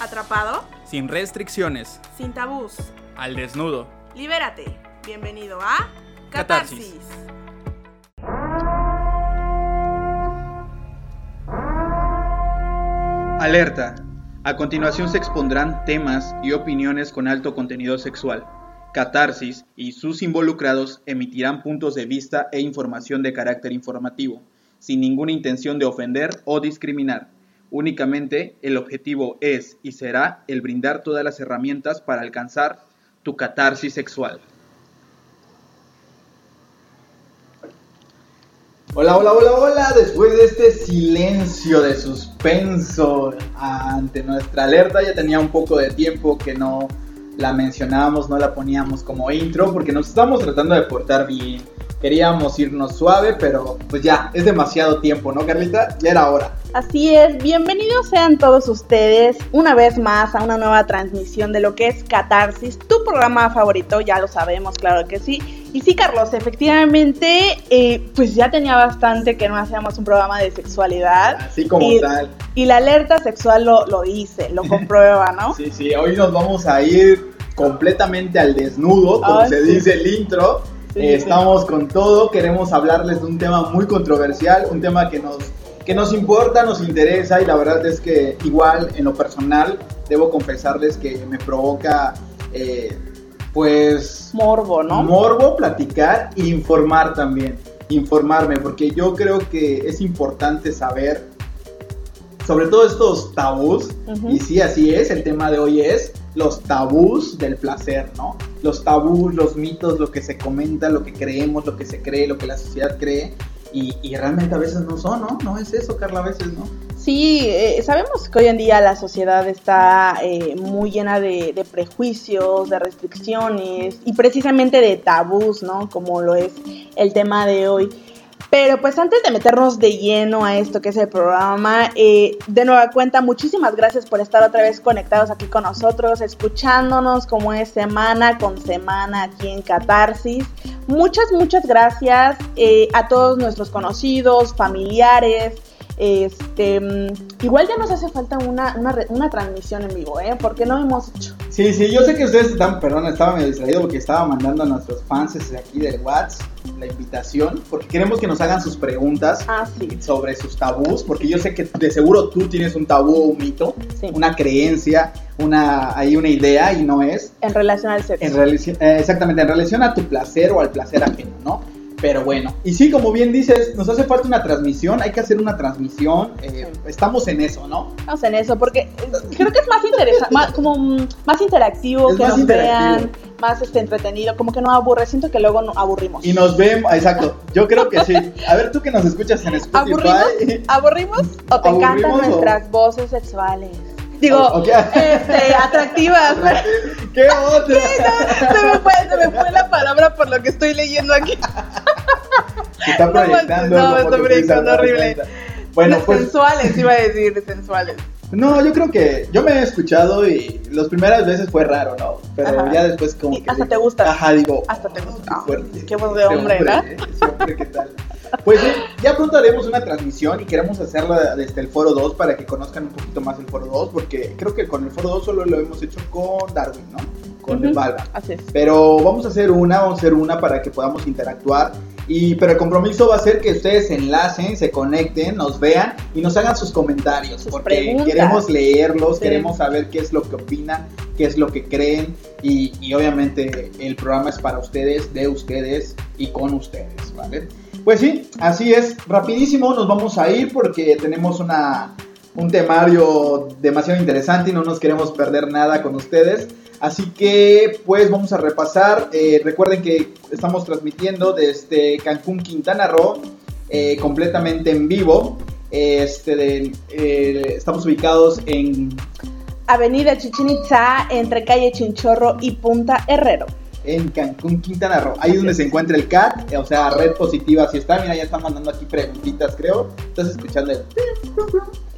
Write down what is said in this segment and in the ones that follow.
¿Atrapado? Sin restricciones. Sin tabús. Al desnudo. Libérate. Bienvenido a Catarsis. Catarsis. Alerta. A continuación se expondrán temas y opiniones con alto contenido sexual. Catarsis y sus involucrados emitirán puntos de vista e información de carácter informativo, sin ninguna intención de ofender o discriminar. Únicamente el objetivo es y será el brindar todas las herramientas para alcanzar tu catarsis sexual. Hola, hola, hola, hola. Después de este silencio de suspenso ante nuestra alerta, ya tenía un poco de tiempo que no la mencionábamos, no la poníamos como intro, porque nos estamos tratando de portar bien. Queríamos irnos suave, pero pues ya, es demasiado tiempo, ¿no, Carlita? Ya era hora. Así es, bienvenidos sean todos ustedes una vez más a una nueva transmisión de lo que es Catarsis, tu programa favorito, ya lo sabemos, claro que sí. Y sí, Carlos, efectivamente, eh, pues ya tenía bastante que no hacíamos un programa de sexualidad. Así como y, tal. Y la alerta sexual lo, lo dice, lo comprueba, ¿no? Sí, sí, hoy nos vamos a ir completamente al desnudo, como Ah, se sí. dice el intro. Sí, Eh, sí. estamos con todo, queremos hablarles de un tema muy controversial, un tema que nos, que nos importa, nos interesa y la verdad es que igual en lo personal debo confesarles que me provoca eh, pues Morbo, ¿no? morbo, platicar e informar también, informarme, porque yo creo que es importante saber sobre todo estos tabús, Ujú. y sí, así es, el tema de hoy es los tabús del placer, ¿no? Los tabús, los mitos, lo que se comenta, lo que creemos, lo que se cree, lo que la sociedad cree, y, y realmente a veces no son, ¿no? No es eso, Carla, a veces, ¿no? Sí, eh, sabemos que hoy en día la sociedad está eh, muy llena de, de prejuicios, de restricciones y precisamente de tabús, ¿no? Como lo es el tema de hoy. Pero pues antes de meternos de lleno a esto que es el programa, eh, de nueva cuenta, muchísimas gracias por estar otra vez conectados aquí con nosotros, escuchándonos como es semana con semana aquí en Catarsis. Muchas, muchas gracias eh, a todos nuestros conocidos, familiares. Este, mm, igual ya nos hace falta una, una, transmisión en vivo, ¿eh? Porque no hemos hecho. Sí, sí, yo sé que ustedes están, perdón, estaba medio distraído porque estaba mandando a nuestros fans desde aquí del WhatsApp la invitación, porque queremos que nos hagan sus preguntas Ah, sí, sobre sus tabús, porque yo sé que de seguro tú tienes un tabú o un mito, sí. una creencia, una, hay una idea y no es En relación al sexo. en eh, exactamente en relación a tu placer o al placer ajeno, ¿no? Pero bueno, y sí, como bien dices, nos hace falta una transmisión, hay que hacer una transmisión, eh, estamos en eso, ¿no? Vamos en eso, porque eh, creo que es más interesante, más, como mm, más interactivo, Es que más nos interactivo. vean, más este, entretenido, como que no aburre. Siento que luego no aburrimos. Y nos vemos, exacto, yo creo que sí. A ver, tú que nos escuchas en Spotify. ¿Aburrimos? ¿Aburrimos o te encantan ¿Aburrimos o- nuestras voces sexuales? Digo, este, atractivas. ¿Qué otra? se, me fue, se me fue la palabra por lo que estoy leyendo aquí. Se está No, proyectando. no, fuiste a proyectando horrible. Bueno, pues sensuales, iba a decir, sensuales. No, yo creo que yo me he escuchado y las primeras veces fue raro, ¿no? Pero Ajá. ya después como Y que... hasta digo, te gusta. Ajá, digo... Hasta te "Oh, gusta. Qué fuerte. Qué voz de Este hombre, ¿no? ¿eh? Ese hombre, ¿qué tal? Pues sí, ya pronto haremos una transmisión y queremos hacerla desde el Foro 2 para que conozcan un poquito más el Foro 2, porque creo que con el Foro 2 solo lo hemos hecho con Darwin, ¿no? Con Ujú. Valva. Así es. Pero vamos a hacer una, vamos a hacer una para que podamos interactuar. Y, pero el compromiso va a ser que ustedes se enlacen, se conecten, nos vean y nos hagan sus comentarios. Sus porque preguntas. queremos leerlos, Sí. queremos saber qué es lo que opinan, qué es lo que creen. Y, y obviamente el programa es para ustedes, de ustedes y con ustedes, ¿vale? Pues sí, así es. Rapidísimo nos vamos a ir porque tenemos una, un temario demasiado interesante y no nos queremos perder nada con ustedes. Así que pues vamos a repasar. Eh, recuerden que estamos transmitiendo desde Cancún, Quintana Roo, eh, completamente en vivo. Este, de- eh, estamos ubicados en, Avenida Chichen Itza, entre calle Chinchorro y Punta Herrero. En Cancún, Quintana Roo. Ahí es donde se encuentra el CAT, o sea, red positiva. Si está, mira, ya están mandando aquí preguntitas, creo. Estás escuchando el...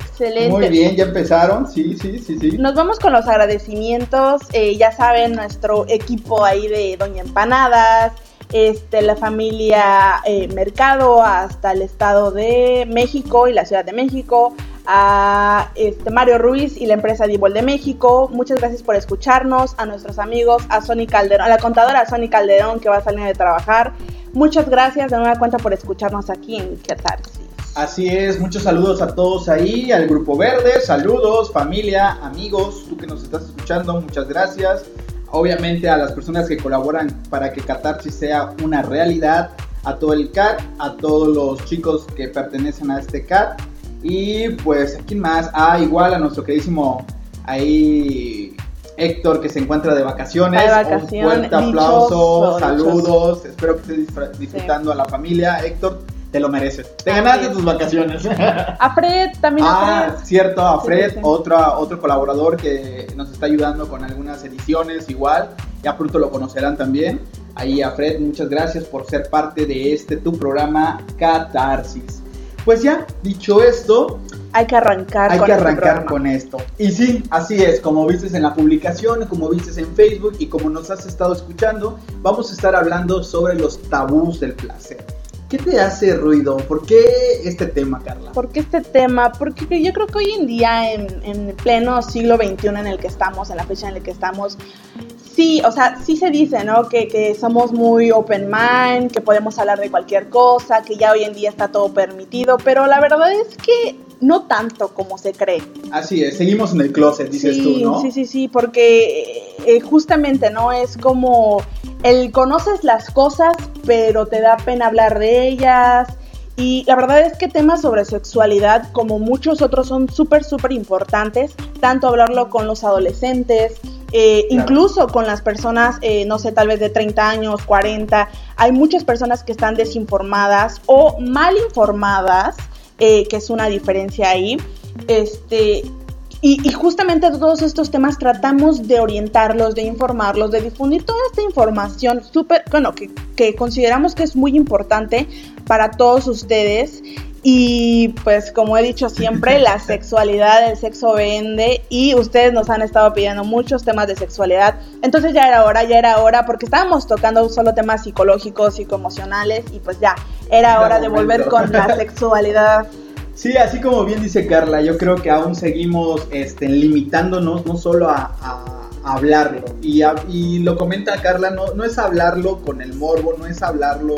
Excelente. Muy bien, ya empezaron. Sí, sí, sí, sí. Nos vamos con los agradecimientos. eh, ya saben, nuestro equipo ahí de Doña Empanadas, este, la familia eh, Mercado hasta el Estado de México y la Ciudad de México, a este, Mario Ruiz y la empresa Dibol de México. Muchas gracias por escucharnos, a nuestros amigos, a Sony Calderón, a la contadora Sony Calderón que va a salir de trabajar. Muchas gracias de nueva cuenta por escucharnos aquí en Catarsis. Así es, muchos saludos a todos ahí, al Grupo Verde, saludos, familia, amigos, tú que nos estás escuchando, muchas gracias. Obviamente a las personas que colaboran para que Catarsis sea una realidad, a todo el CAT, a todos los chicos que pertenecen a este CAT y pues, ¿quién más? Ah, igual a nuestro queridísimo ahí Héctor que se encuentra de vacaciones. De vacaciones. Un fuerte aplauso, saludos. Espero que estés disfrutando a la familia. Héctor, te lo mereces. Te ganaste tus vacaciones. A Fred también. Ah, cierto, a Fred, Otro, otro colaborador que nos está ayudando con algunas ediciones igual. Ya pronto lo conocerán también. Ahí a Fred, muchas gracias por ser parte de este tu programa Catarsis. Pues ya, dicho esto, hay que arrancar hay que este con esto. Y sí, así es, como viste en la publicación, como viste en Facebook y como nos has estado escuchando, vamos a estar hablando sobre los tabús del placer. ¿Qué te hace ruido? ¿Por qué este tema, Carla? ¿Por qué este tema? Porque yo creo que hoy en día, en, en pleno siglo XXI en el que estamos, en la fecha en la que estamos, sí, o sea, sí se dice, ¿no? Que, que, somos muy open mind, que podemos hablar de cualquier cosa, que ya hoy en día está todo permitido, pero la verdad es que no tanto como se cree. Así es, seguimos en el closet, dices tú, ¿no? Sí, sí, sí, porque eh, justamente, ¿no? Es como el conoces las cosas, pero te da pena hablar de ellas. Y la verdad es que temas sobre sexualidad, como muchos otros, son súper, súper importantes, tanto hablarlo con los adolescentes, eh, incluso con las personas, eh, no sé, tal vez de 30 años, 40, hay muchas personas que están desinformadas o mal informadas eh, que es una diferencia ahí. Este, y, justamente todos estos temas tratamos de orientarlos, de informarlos, de difundir toda esta información súper, bueno, que, que, consideramos que es muy importante para todos ustedes. Y pues como he dicho siempre, la sexualidad, el sexo vende y ustedes nos han estado pidiendo muchos temas de sexualidad. Entonces ya era hora, ya era hora, porque estábamos tocando solo temas psicológicos, psicoemocionales y pues ya era hora de volver con la sexualidad. Sí, así como bien dice Carla, yo creo que aún seguimos este, limitándonos no solo a, hablarlo. Y, y, lo comenta Carla, no, no es hablarlo con el morbo, no es hablarlo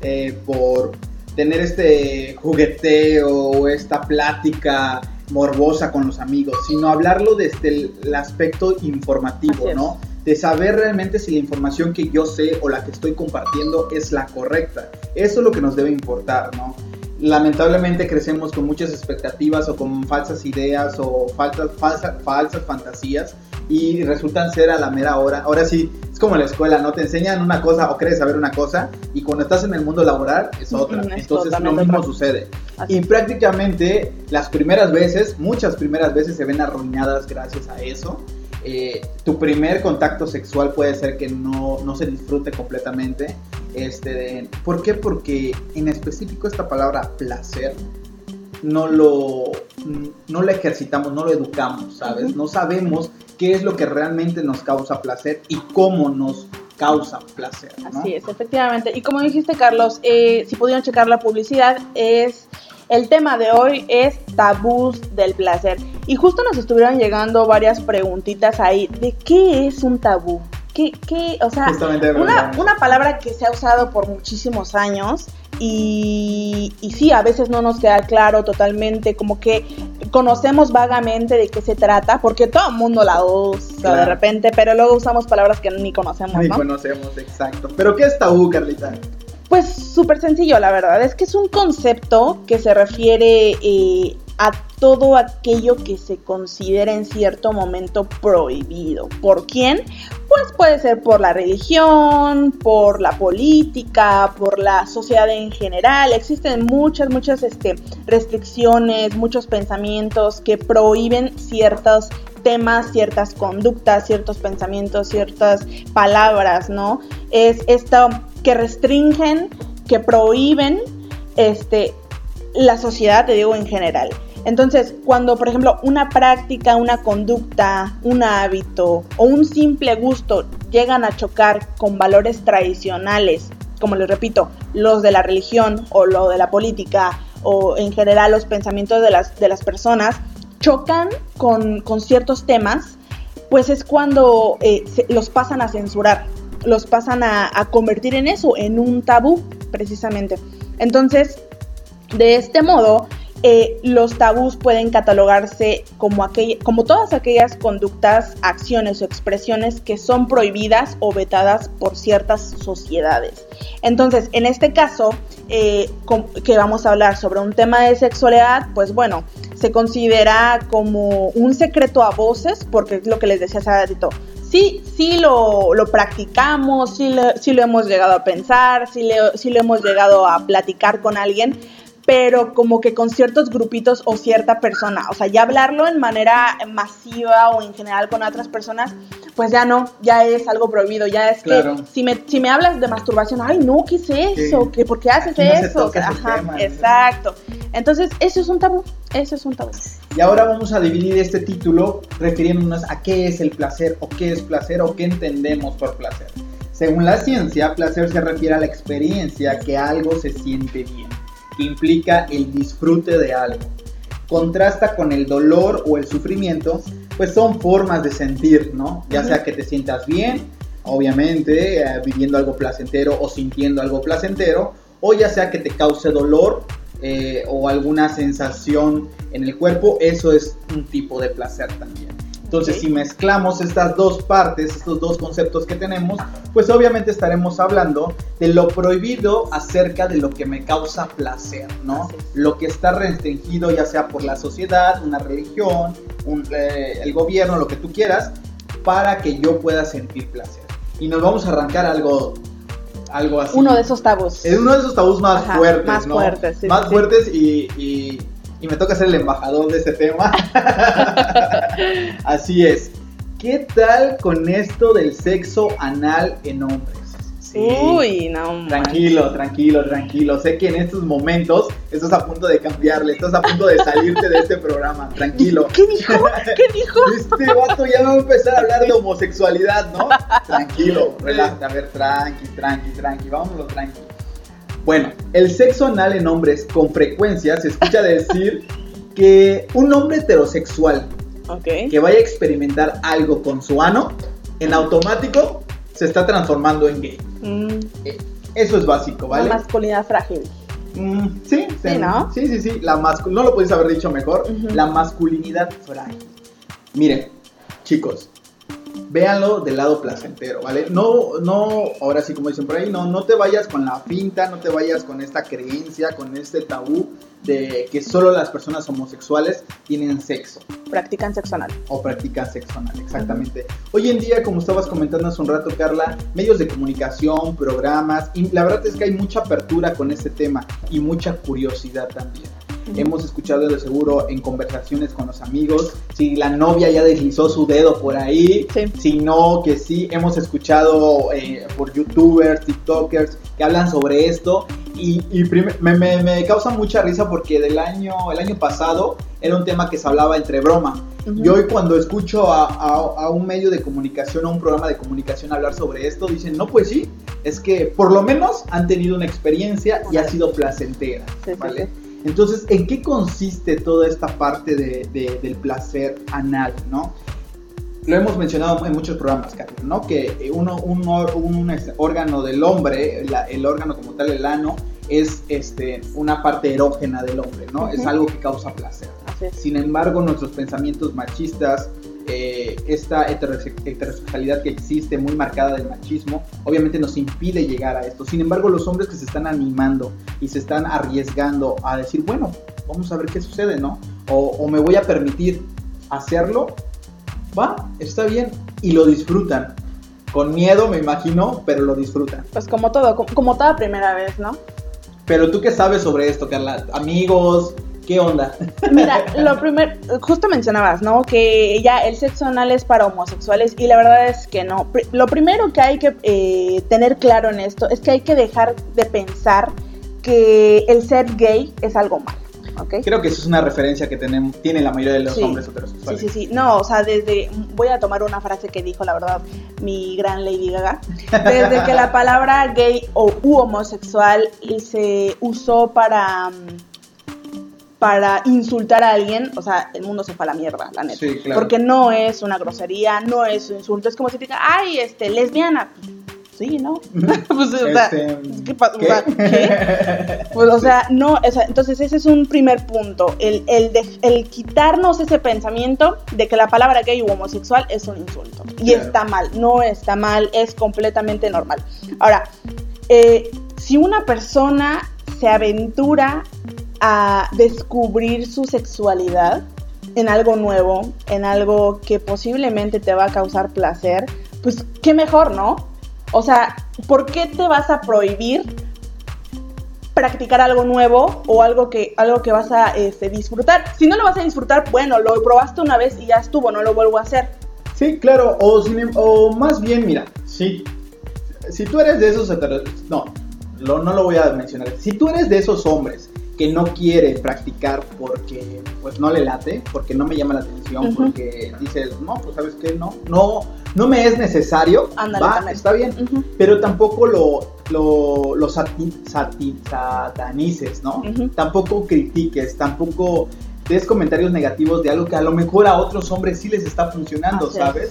eh, por tener este jugueteo o esta plática morbosa con los amigos, sino hablarlo desde el, aspecto informativo, ¿no? De saber realmente si la información que yo sé o la que estoy compartiendo es la correcta. Eso es lo que nos debe importar, ¿no? lamentablemente crecemos con muchas expectativas o con falsas ideas o falsas, falsas, falsas fantasías y resultan ser a la mera hora. Ahora sí, es como la escuela, ¿no? Te enseñan una cosa o crees saber una cosa y cuando estás en el mundo laboral es otra. Entonces lo mismo sucede. Y prácticamente las primeras veces, muchas primeras veces se ven arruinadas gracias a eso. Eh, tu primer contacto sexual puede ser que no, no se disfrute completamente. Este, ¿Por qué? Porque en específico esta palabra placer no lo, no lo ejercitamos, no lo educamos, ¿sabes? No sabemos qué es lo que realmente nos causa placer y cómo nos causa placer. Así es, efectivamente. Y como dijiste, Carlos, eh, si pudieron checar la publicidad, es el tema de hoy es tabús del placer. Y justo nos estuvieron llegando varias preguntitas ahí de qué es un tabú. ¿Qué, qué, o sea, una, una, palabra que se ha usado por muchísimos años y, y sí, a veces no nos queda claro totalmente, como que conocemos vagamente de qué se trata, porque todo el mundo la usa de repente, pero luego usamos palabras que ni conocemos. Ni conocemos, exacto. ¿Pero qué es tabú, Carlita? Pues súper sencillo, la verdad. Es que es un concepto que se refiere eh, a todo aquello que se considera en cierto momento prohibido. ¿Por quién? Pues puede ser por la religión, por la política, por la sociedad en general. Existen muchas, muchas este, restricciones, muchos pensamientos que prohíben ciertos temas, ciertas conductas, ciertos pensamientos, ciertas palabras, ¿no? Es esto que restringen, que prohíben este, la sociedad, te digo, en general. Entonces, cuando, por ejemplo, una práctica, una conducta, un hábito o un simple gusto llegan a chocar con valores tradicionales, como les repito, los de la religión o lo de la política o en general los pensamientos de las, de las personas chocan con, con ciertos temas, pues es cuando eh, los pasan a censurar, los pasan a, a convertir en eso, en un tabú, precisamente. Entonces, de este modo, eh, los tabús pueden catalogarse como, como todas aquellas conductas, acciones o expresiones que son prohibidas o vetadas por ciertas sociedades. Entonces, en este caso, eh, que vamos a hablar sobre un tema de sexualidad, pues bueno, se considera como un secreto a voces, porque es lo que les decía hace ratito. Sí, sí lo, lo practicamos, sí lo, lo hemos llegado a pensar, sí, sí lo hemos llegado a platicar con alguien, pero como que con ciertos grupitos o cierta persona. O sea, ya hablarlo en manera masiva o en general con otras personas, pues ya no, ya es algo prohibido. Ya es Claro. que si me, si me hablas de masturbación, ay, no, ¿qué es eso? ¿Qué, ¿Por qué haces no eso? Ajá, tema, exacto. Entonces, eso es un tabú. Eso es un tabú. Y ahora vamos a dividir este título refiriéndonos a qué es el placer o qué es placer o qué entendemos por placer. Según la ciencia, placer se refiere a la experiencia que algo se siente bien, que implica el disfrute de algo. Contrasta con el dolor o el sufrimiento, pues son formas de sentir, ¿no? Ya sea que te sientas bien, obviamente, eh, viviendo algo placentero o sintiendo algo placentero, o ya sea que te cause dolor eh, o alguna sensación en el cuerpo, eso es un tipo de placer también. Entonces, si mezclamos estas dos partes, estos dos conceptos que tenemos, pues obviamente estaremos hablando de lo prohibido acerca de lo que me causa placer, ¿no? Lo que está restringido ya sea por la sociedad, una religión, un, eh, el gobierno, lo que tú quieras, para que yo pueda sentir placer. Y nos vamos a arrancar algo, algo así. Uno de esos tabús. Es uno de esos tabús más Ajá, fuertes, más ¿no? fuertes, sí, más sí. fuertes y, y- y me toca ser el embajador de este tema. Así es. ¿Qué tal con esto del sexo anal en hombres? Sí. Uy, no. Tranquilo, tranquilo, tranquilo. Sé que en estos momentos estás a punto de cambiarle, estás a punto de salirte de este programa. Tranquilo. ¿Qué dijo? ¿Qué dijo? Este vato ya va a empezar a hablar de homosexualidad, ¿no? Tranquilo, relájate, a ver, tranqui, tranqui, tranqui, vámonos tranqui. Bueno, el sexo anal en hombres con frecuencia se escucha decir que un hombre heterosexual que vaya a experimentar algo con su ano, en automático se está transformando en gay. Mm, Eso es básico, ¿vale? Una masculinidad frágil. Mm, sí, Sí, ¿no? Sí, sí, sí. La no lo podéis haber dicho mejor. La masculinidad frágil. Miren, chicos, véanlo del lado placentero, ¿vale? No, no, ahora sí como dicen por ahí, no, no te vayas con la finta, no te vayas con esta creencia, con este tabú de que solo las personas homosexuales tienen sexo Practican sexo anal. o practican sexo anal, exactamente. Hoy en día, como estabas comentando hace un rato, Carla, medios de comunicación, programas, y la verdad es que hay mucha apertura con este tema y mucha curiosidad también. Hemos escuchado de seguro en conversaciones con los amigos, si la novia ya deslizó su dedo por ahí, Sí. si no, que sí, hemos escuchado eh, por youtubers, tiktokers que hablan sobre esto y, y me, me- me causa mucha risa porque del año, el año pasado era un tema que se hablaba entre broma. Y hoy cuando escucho a, a- a un medio de comunicación, a un programa de comunicación hablar sobre esto, dicen, no, pues sí, es que por lo menos han tenido una experiencia y ha sido placentera. Sí, sí, ¿vale? sí. Entonces, ¿en qué consiste toda esta parte de- de- del placer anal, no? Lo hemos mencionado en muchos programas, Carlos, ¿no? Que uno, un, este, órgano del hombre, la- el órgano como tal, el ano, es este, una parte erógena del hombre, ¿no? Es algo que causa placer. Sin embargo, nuestros pensamientos machistas, eh, esta heterose- heterosexualidad que existe muy marcada del machismo, obviamente nos impide llegar a esto. Sin embargo, los hombres que se están animando y se están arriesgando a decir, bueno, vamos a ver qué sucede, ¿no? O, o me voy a permitir hacerlo, va, está bien, y lo disfrutan. Con miedo, me imagino, pero lo disfrutan. Pues como todo, como, como toda primera vez, ¿no? Pero tú qué sabes sobre esto, Carla? Amigos, ¿qué onda? Mira, lo primero, justo mencionabas, ¿no? Que ya el sexo anal es para homosexuales y la verdad es que no. Lo primero que hay que eh, tener claro en esto es que hay que dejar de pensar que el ser gay es algo malo, ¿ok? Creo que eso es una referencia que tenemos, tiene la mayoría de los Sí. hombres Sí, heterosexuales. sí, sí. No, o sea, desde. Voy a tomar una frase que dijo, la verdad, mi gran Lady Gaga. Desde que la palabra gay o u homosexual se usó para. mm, para insultar a alguien, o sea, el mundo se fue a la mierda, la neta. Sí, claro. Porque no es una grosería, no es un insulto, es como si te diga, ay, este, lesbiana. Sí, ¿no? pues, o sea, Este, ¿qué o ¿qué? sea, ¿qué? Pues, o sea, no, o sea, entonces ese es un primer punto, el, el, de- el quitarnos ese pensamiento de que la palabra gay u homosexual es un insulto. Y Claro. está mal, no está mal, es completamente normal. Ahora, eh, si una persona se aventura a descubrir su sexualidad en algo nuevo, en algo que posiblemente te va a causar placer, pues qué mejor, ¿no? O sea, ¿por qué te vas a prohibir practicar algo nuevo o algo que, algo que vas a este, disfrutar? Si no lo vas a disfrutar, bueno, lo probaste una vez y ya estuvo, no lo vuelvo a hacer. Sí, claro, o, sin em- o más bien, mira, si, si tú eres de esos no, no lo voy a mencionar, si tú eres de esos hombres que no quiere practicar porque pues no le late, porque no me llama la atención, porque dices, no, pues sabes qué, no, no, no me es necesario, Ándale, va, está bien, pero tampoco lo, lo, lo sati- sati- satanices, ¿no? Tampoco critiques, tampoco des comentarios negativos de algo que a lo mejor a otros hombres sí les está funcionando, Así es.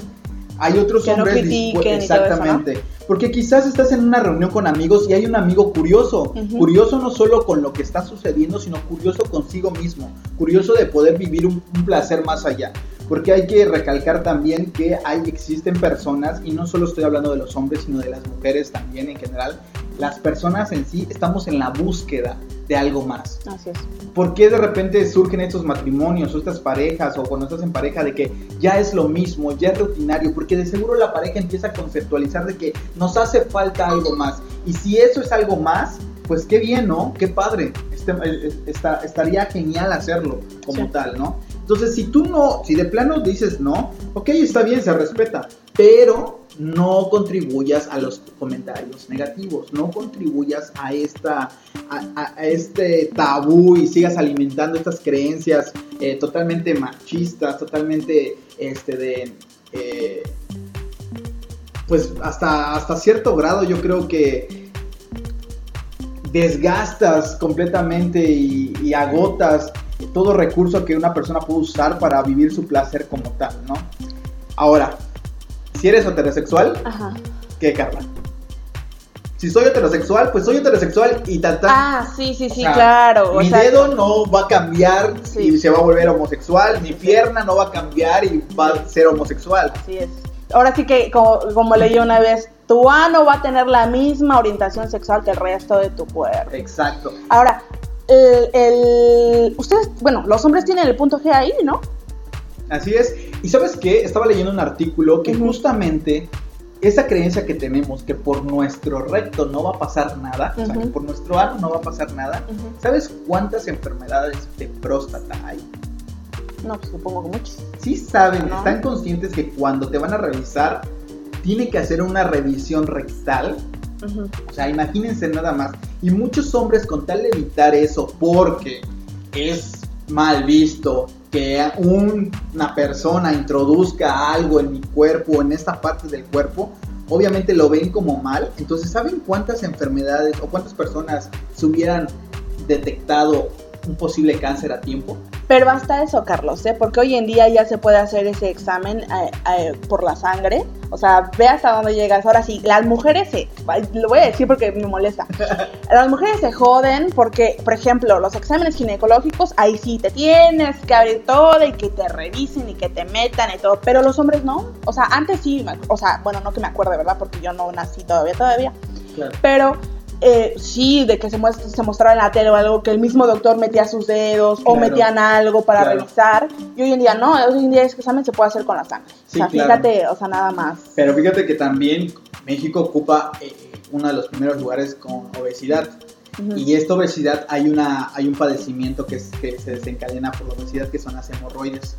Hay otros Que no hombres critiquen dispu- y todo eso, ¿no? exactamente, porque quizás estás en una reunión con amigos y hay un amigo curioso, curioso no solo con lo que está sucediendo, sino curioso consigo mismo, curioso de poder vivir un, un placer más allá. Porque hay que recalcar también que hay, existen personas, y no solo estoy hablando de los hombres, sino de las mujeres también en general, las personas en sí estamos en la búsqueda de algo más. Así es. ¿Por qué de repente surgen estos matrimonios o estas parejas o cuando estás en pareja de que ya es lo mismo, ya es rutinario? Porque de seguro la pareja empieza a conceptualizar de que nos hace falta algo más. Y si eso es algo más, pues qué bien, ¿no? Qué padre. Este- eh, está- estaría genial hacerlo como Sí. tal, ¿no? Entonces, si tú no, si de plano dices no, ok, está bien, se respeta, pero no contribuyas a los comentarios negativos, no contribuyas a esta a, este tabú y sigas alimentando estas creencias eh, totalmente machistas, totalmente este de eh, pues hasta hasta cierto grado yo creo que desgastas completamente y, y agotas todo recurso que una persona puede usar para vivir su placer como tal, ¿no? Ahora, si eres heterosexual, Ajá. ¿qué, Carla? Si soy heterosexual, pues soy heterosexual y tal, tal. Ah, sí, sí, O sí, sea, claro. o mi sea, dedo no va a cambiar Sí. y se va a volver homosexual, mi pierna no va a cambiar y va a ser homosexual. Así es. Ahora sí que, como, como leí una vez, tu ano va a tener la misma orientación sexual que el resto de tu cuerpo. Exacto. Ahora, el, el- ustedes, bueno, los hombres tienen el punto G ahí, ¿no? Así es. Y sabes qué? Estaba leyendo un artículo que justamente esa creencia que tenemos que por nuestro recto no va a pasar nada, o sea, que por nuestro ano no va a pasar nada. ¿Sabes cuántas enfermedades de próstata hay? No, pues supongo que muchos. Sí saben, No. están conscientes que cuando te van a revisar, tiene que hacer una revisión rectal. Ujú. O sea, imagínense nada más. Y muchos hombres con tal de evitar eso, porque es mal visto que un- una persona introduzca algo en mi cuerpo, en esta parte del cuerpo, obviamente lo ven como mal. Entonces, ¿saben cuántas enfermedades o cuántas personas se hubieran detectado un posible cáncer a tiempo? Pero hasta eso, Carlos, ¿eh? porque hoy en día ya se puede hacer ese examen eh, eh, por la sangre. O sea, ve hasta dónde llegas. Ahora sí, las mujeres se. Lo voy a decir porque me molesta. Las mujeres se joden porque, por ejemplo, los exámenes ginecológicos, ahí sí te tienes que abrir todo y que te revisen y que te metan y todo. Pero los hombres no. O sea, antes sí, o sea, bueno, no que me acuerde, ¿verdad? Porque yo no nací todavía, todavía. Claro. Pero eh, sí, de que se, muestra, se mostraba en la tele o algo, que el mismo doctor metía sus dedos o metían algo para Claro. revisar. Y hoy en día no, hoy en día ese examen se puede hacer con la sangre. Sí, o sea, claro. fíjate, o sea, nada más. Pero fíjate que también México ocupa eh, uno de los primeros lugares con obesidad. Y esta obesidad hay una hay un padecimiento que, es- que se desencadena por la obesidad que son las hemorroides.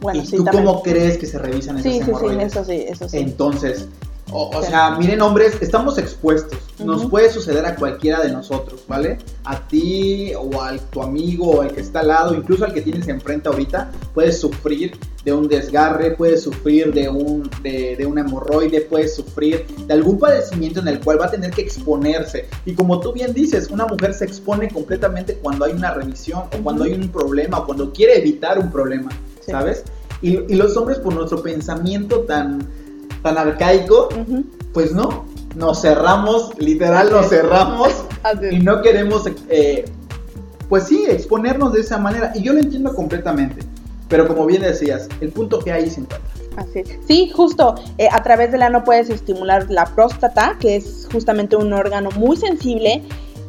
bueno, ¿Y sí, tú también. cómo crees que se revisan esas Sí, sí, sí, hemorroides? eso sí, eso sí. Entonces, o, o sea, miren hombres, estamos expuestos. nos puede suceder a cualquiera de nosotros, ¿vale? A ti o a tu amigo o al que está al lado, incluso al que tienes enfrente ahorita, puedes sufrir de un desgarre, puedes sufrir de, un, de, de una hemorroide, puedes sufrir de algún padecimiento en el cual va a tener que exponerse. Y como tú bien dices, una mujer se expone completamente cuando hay una revisión o cuando hay un problema o cuando quiere evitar un problema, Sí. ¿sabes? Y, y los hombres por nuestro pensamiento tan, tan arcaico, pues no, nos cerramos, literal nos cerramos y no queremos, eh, pues sí, exponernos de esa manera. Y yo lo entiendo completamente. Pero como bien decías, el punto que ahí se encuentra. Así es. Sí, justo, eh, a través del ano puedes estimular la próstata, que es justamente un órgano muy sensible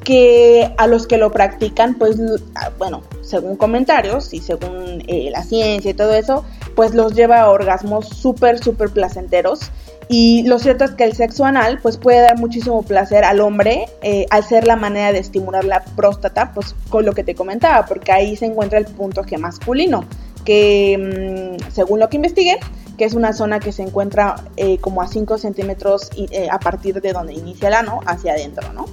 que a los que lo practican, pues, ah, bueno, según comentarios y según eh, la ciencia y todo eso, pues los lleva a orgasmos súper, súper placenteros. Y lo cierto es que el sexo anal, pues puede dar muchísimo placer al hombre eh, al ser la manera de estimular la próstata, pues con lo que te comentaba, porque ahí se encuentra el punto G masculino, que mm, según lo que investigué, que es una zona que se encuentra eh, como a 5 centímetros eh, a partir de donde inicia el ano hacia adentro, ¿no?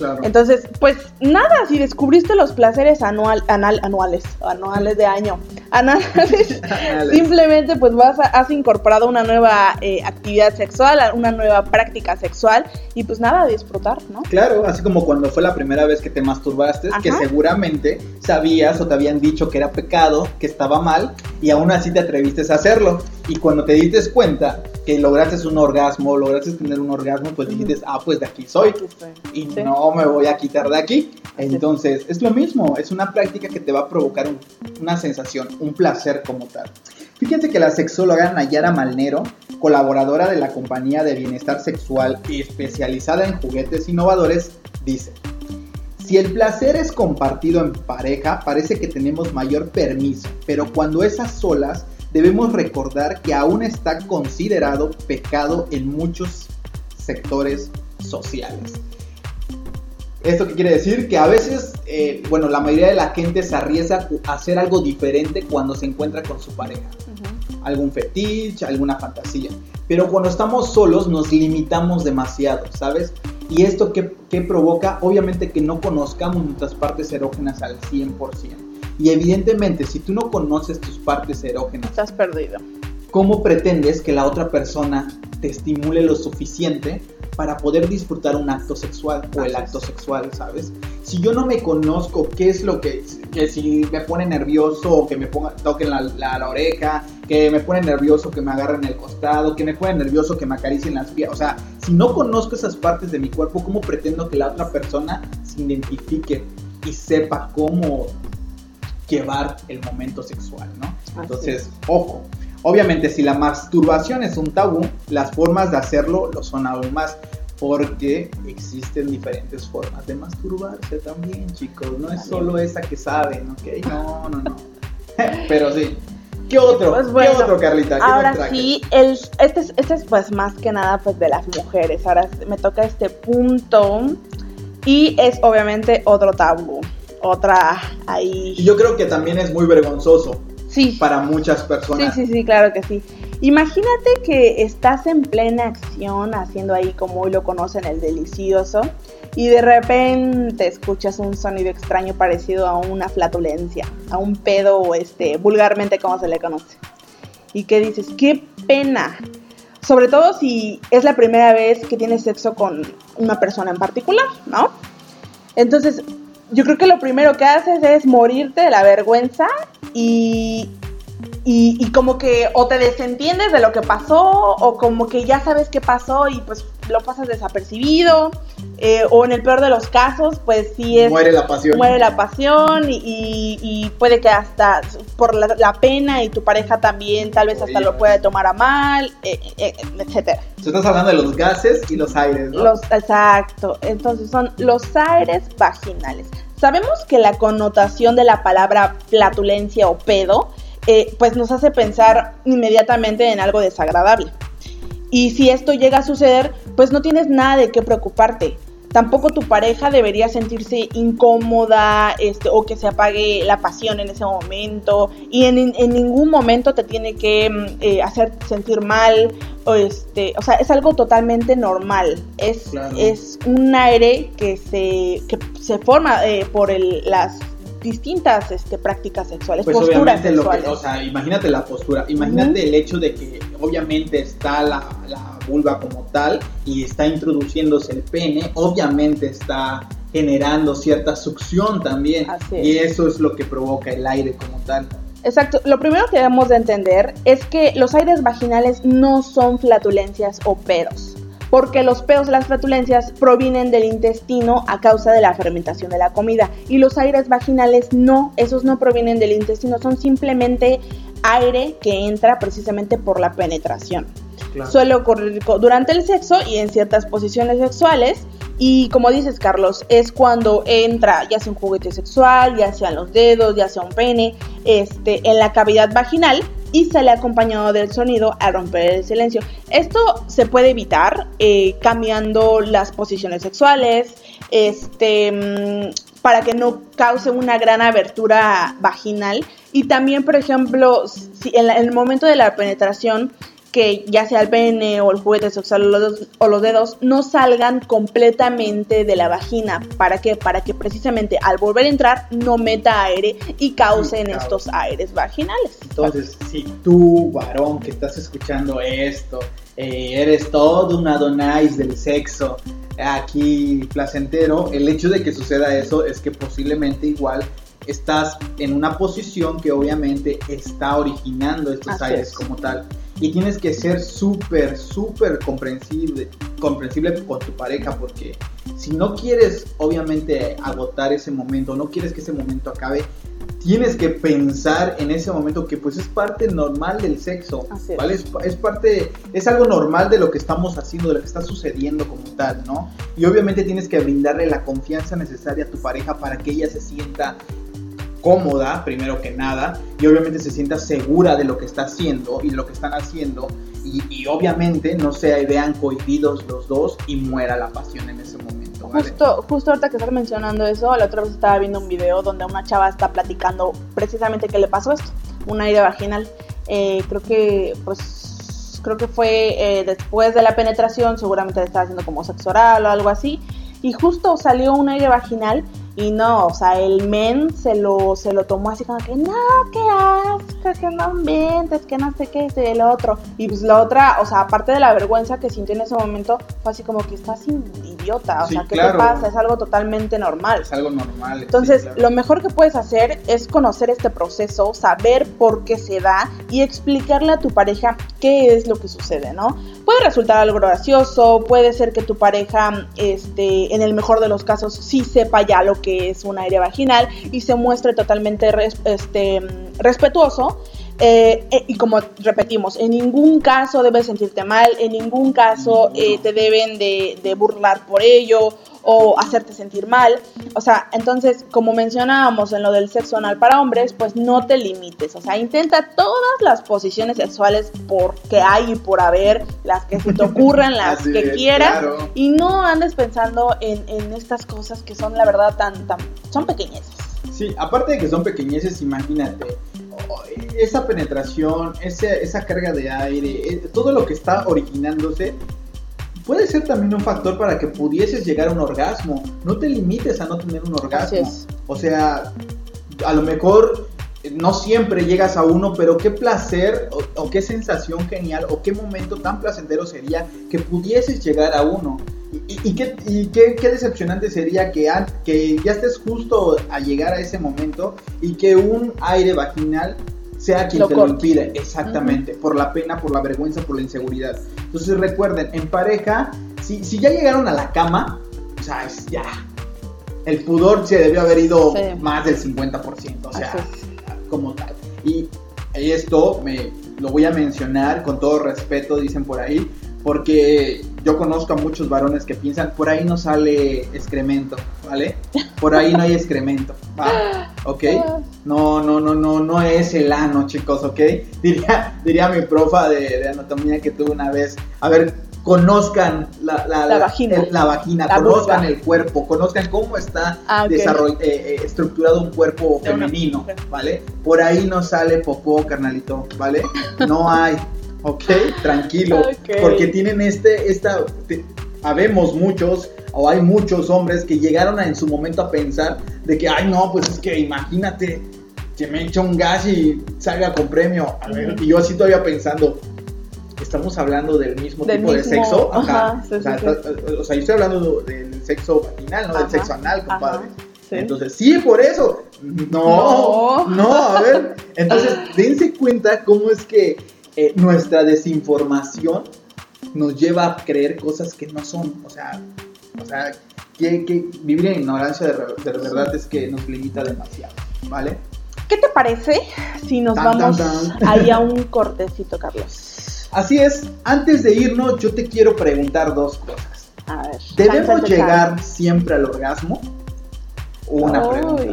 Claro. Entonces, pues nada, si descubriste los placeres anual, anal, anuales, anuales de año, anales, simplemente pues vas a- has incorporado una nueva eh, actividad sexual, una nueva práctica sexual y pues nada, disfrutar, ¿no? Claro, así como cuando fue la primera vez que te masturbaste, que seguramente sabías o te habían dicho que era pecado, que estaba mal, y aún así te atreviste a hacerlo. Y cuando te diste cuenta que lograste un orgasmo, lograste tener un orgasmo, pues dijiste, ah, pues de aquí soy. Aquí y Sí. no me voy a quitar de aquí. Entonces, es lo mismo, es una práctica que te va a provocar un- una sensación, un placer como tal. Fíjense que la sexóloga Nayara Malnero, colaboradora de la compañía de bienestar sexual y especializada en juguetes innovadores, dice, si el placer es compartido en pareja, parece que tenemos mayor permiso, pero cuando es a solas, debemos recordar que aún está considerado pecado en muchos sectores sociales. ¿Esto qué quiere decir? Que a veces, eh, bueno, la mayoría de la gente se arriesga a hacer algo diferente cuando se encuentra con su pareja. Algún fetiche, alguna fantasía. Pero cuando estamos solos nos limitamos demasiado, ¿sabes? Y esto que, provoca, obviamente que no conozcamos nuestras partes erógenas al 100%. Y evidentemente, si tú no conoces tus partes erógenas, Estás perdido. ¿cómo pretendes que la otra persona te estimule lo suficiente para poder disfrutar un acto sexual o el acto sexual, ¿sabes? Si yo no me conozco qué es lo que, que si me pone nervioso o que me ponga, toquen la, la- la oreja, que me pone nervioso que me agarren el costado, que me pone nervioso que me acaricien las piernas, o sea, si no conozco esas partes de mi cuerpo, ¿cómo pretendo que la otra persona se identifique y sepa cómo llevar el momento sexual, ¿no? Entonces, ojo, obviamente si la masturbación es un tabú, las formas de hacerlo lo son aún más, porque existen diferentes formas de masturbarse también, chicos, no es solo esa que saben, ¿ok? No, no, no. Pero sí. ¿Qué otro? Pues bueno, ¿Qué otro, Carlita? ¿Qué Ahora sí, el, este, es, este es pues más que nada pues de las mujeres. Ahora me toca este punto y es obviamente otro tabú, otra ahí. Y yo creo que también es muy vergonzoso Sí, para muchas sí, personas. sí, sí, claro que sí. Imagínate que estás en plena acción haciendo ahí como hoy lo conocen el delicioso y de repente escuchas un sonido extraño parecido a una flatulencia, a un pedo o este vulgarmente como se le conoce. Y que dices, qué pena. Sobre todo si es la primera vez que tienes sexo con una persona en particular, ¿no? Entonces, yo creo que lo primero que haces es morirte de la vergüenza y, y, y como que o te desentiendes de lo que pasó o como que ya sabes qué pasó y pues lo pasas desapercibido eh, o en el peor de los casos pues sí es Muere la pasión. muere la pasión y, y- y puede que hasta por la, la pena y tu pareja también tal vez hasta lo puede tomar a mal, eh, eh, etcétera. Tú estás hablando de los gases y los aires, ¿no? Los, exacto, entonces son los aires vaginales. Sabemos que la connotación de la palabra flatulencia o pedo, eh, pues nos hace pensar inmediatamente en algo desagradable. Y si esto llega a suceder, pues no tienes nada de qué preocuparte. tampoco tu pareja debería sentirse incómoda este, o que se apague la pasión en ese momento y en, en ningún momento te tiene que mm, eh, hacer sentir mal o este o sea es algo totalmente normal es, Claro. es un aire que se, que se forma eh, por el, las distintas este, prácticas sexuales Pues posturas obviamente lo que, sexuales o sea, imagínate la postura, imagínate el hecho de que obviamente está la, la vulva como tal y está introduciéndose el pene, obviamente está generando cierta succión también Así y es. eso es lo que provoca el aire como tal. Exacto, lo primero que debemos de entender es que los aires vaginales no son flatulencias o pedos, porque los pedos y las flatulencias provienen del intestino a causa de la fermentación de la comida y los aires vaginales no, esos no provienen del intestino, son simplemente aire que entra precisamente por la penetración. Suele ocurrir durante el sexo y en ciertas posiciones sexuales. Y como dices, Carlos, es cuando entra ya sea un juguete sexual, ya sean los dedos, ya sea un pene, este, en la cavidad vaginal y sale acompañado del sonido al romper el silencio. Esto se puede evitar eh, cambiando las posiciones sexuales, este, mm, para que no cause una gran abertura vaginal. Y también, por ejemplo, si en el momento de la penetración, que ya sea el pene o el juguete sexual o los, dedos- o los dedos no salgan completamente de la vagina. ¿Para qué? Para que precisamente al volver a entrar no meta aire y causen Sí, estos aires vaginales. Entonces, si tú, varón, que estás escuchando esto, eh, eres todo un Adonais del sexo, aquí placentero, el hecho de que suceda eso es que posiblemente igual estás en una posición que obviamente está originando estos Así aires es. como tal. Y tienes que ser súper, súper comprensible, comprensible con tu pareja porque si no quieres obviamente agotar ese momento, no quieres que ese momento acabe, tienes que pensar en ese momento que pues es parte normal del sexo, Así. ¿vale? Es parte, es algo normal de lo que estamos haciendo, de lo que está sucediendo como tal, ¿no? Y obviamente tienes que brindarle la confianza necesaria a tu pareja para que ella se sienta cómoda, primero que nada, y obviamente se sienta segura de lo que está haciendo y de lo que están haciendo, y, obviamente no se vean cohibidos los dos y muera la pasión en ese momento. Justo, justo ahorita que estás mencionando eso, la otra vez estaba viendo un video donde una chava está platicando precisamente qué le pasó esto, un aire vaginal. Eh, creo que, pues, creo que fue eh, después de la penetración, seguramente le estaba haciendo como sexo oral o algo así, y justo salió un aire vaginal y no, o sea, el men se lo, se lo tomó así como que, no, qué asco, que no inventes, que no sé qué, es el otro. Y pues la otra, o sea, aparte de la vergüenza que sintió en ese momento, fue así como que estás o Sí, sea, ¿qué claro. te pasa? Es algo totalmente normal. Es algo normal. Entonces, sí, claro. lo mejor que puedes hacer es conocer este proceso, saber por qué se da y explicarle a tu pareja qué es lo que sucede, ¿no? Puede resultar algo gracioso, puede ser que tu pareja, este, en el mejor de los casos, sí sepa ya lo que es un aire vaginal y se muestre totalmente res- este, respetuoso. Eh, eh, y como repetimos, en ningún caso debes sentirte mal, en ningún caso eh, te deben de, de burlar por ello o hacerte sentir mal. O sea, entonces, como mencionábamos en lo del sexo anal para hombres, pues no te limites. O sea, intenta todas las posiciones sexuales porque hay y por haber, las que se te ocurran, las Así que es, quieras. claro. Y no andes pensando en, en estas cosas que son, la verdad, tan, tan, son pequeñeces. Sí, aparte de que son pequeñeces, imagínate, esa penetración, ese- esa carga de aire, eh, todo lo que está originándose, puede ser también un factor para que pudieses llegar a un orgasmo. No te limites a no tener un orgasmo. O sea, a lo mejor no siempre llegas a uno, pero qué placer o, o qué sensación genial o qué momento tan placentero sería que pudieses llegar a uno. Y, y- y qué, y qué- qué decepcionante sería que, ya estés justo a llegar a ese momento y que un aire vaginal sea quien Lo te corte. lo impide. Exactamente, por la pena, por la vergüenza, por la inseguridad. Entonces recuerden, en pareja, si, si ya llegaron a la cama, o sea, es ya. El pudor se debió haber ido Sí. más del 50%, o sea, como tal. Y esto me lo voy a mencionar con todo respeto, dicen por ahí, porque yo conozco a muchos varones que piensan, por ahí no sale excremento, ¿vale? Por ahí no hay excremento, ¿va? ¿ok? No, no, no, no, no es el ano, chicos, ¿ok? Diría, diría mi profa de, de anatomía que tuve una vez, a ver, conozcan la, la, La vagina. el- la vagina, conozcan el cuerpo, conozcan cómo está Ah, eh, eh, estructurado un cuerpo femenino. ¿vale? Por ahí no sale popó, carnalito, ¿vale? No hay, ¿ok? Tranquilo, porque tienen este, esta, te- habemos muchos, o hay muchos hombres que llegaron a, en su momento a pensar de que, ay, no, pues es que imagínate que me echa un gas y salga con premio. A ver, Ujú. y yo así todavía pensando, estamos hablando del mismo Del tipo de sexo. ajá, sí, o, sea, sí, está- o sea, yo estoy hablando del sexo vaginal, no del sexo anal, compadre. Entonces, sí, por eso. No, No. no, a ver. Entonces, dense cuenta cómo es que eh, nuestra desinformación nos lleva a creer cosas que no son. O sea, o sea que, que vivir en ignorancia de, de verdad es que nos limita demasiado, ¿vale? ¿Qué te parece si nos Tan, vamos tan, tan. ahí a un cortecito, Carlos? Así es, antes de irnos, yo te quiero preguntar dos cosas. A ver. ¿Debemos llegar siempre al orgasmo? Una pregunta.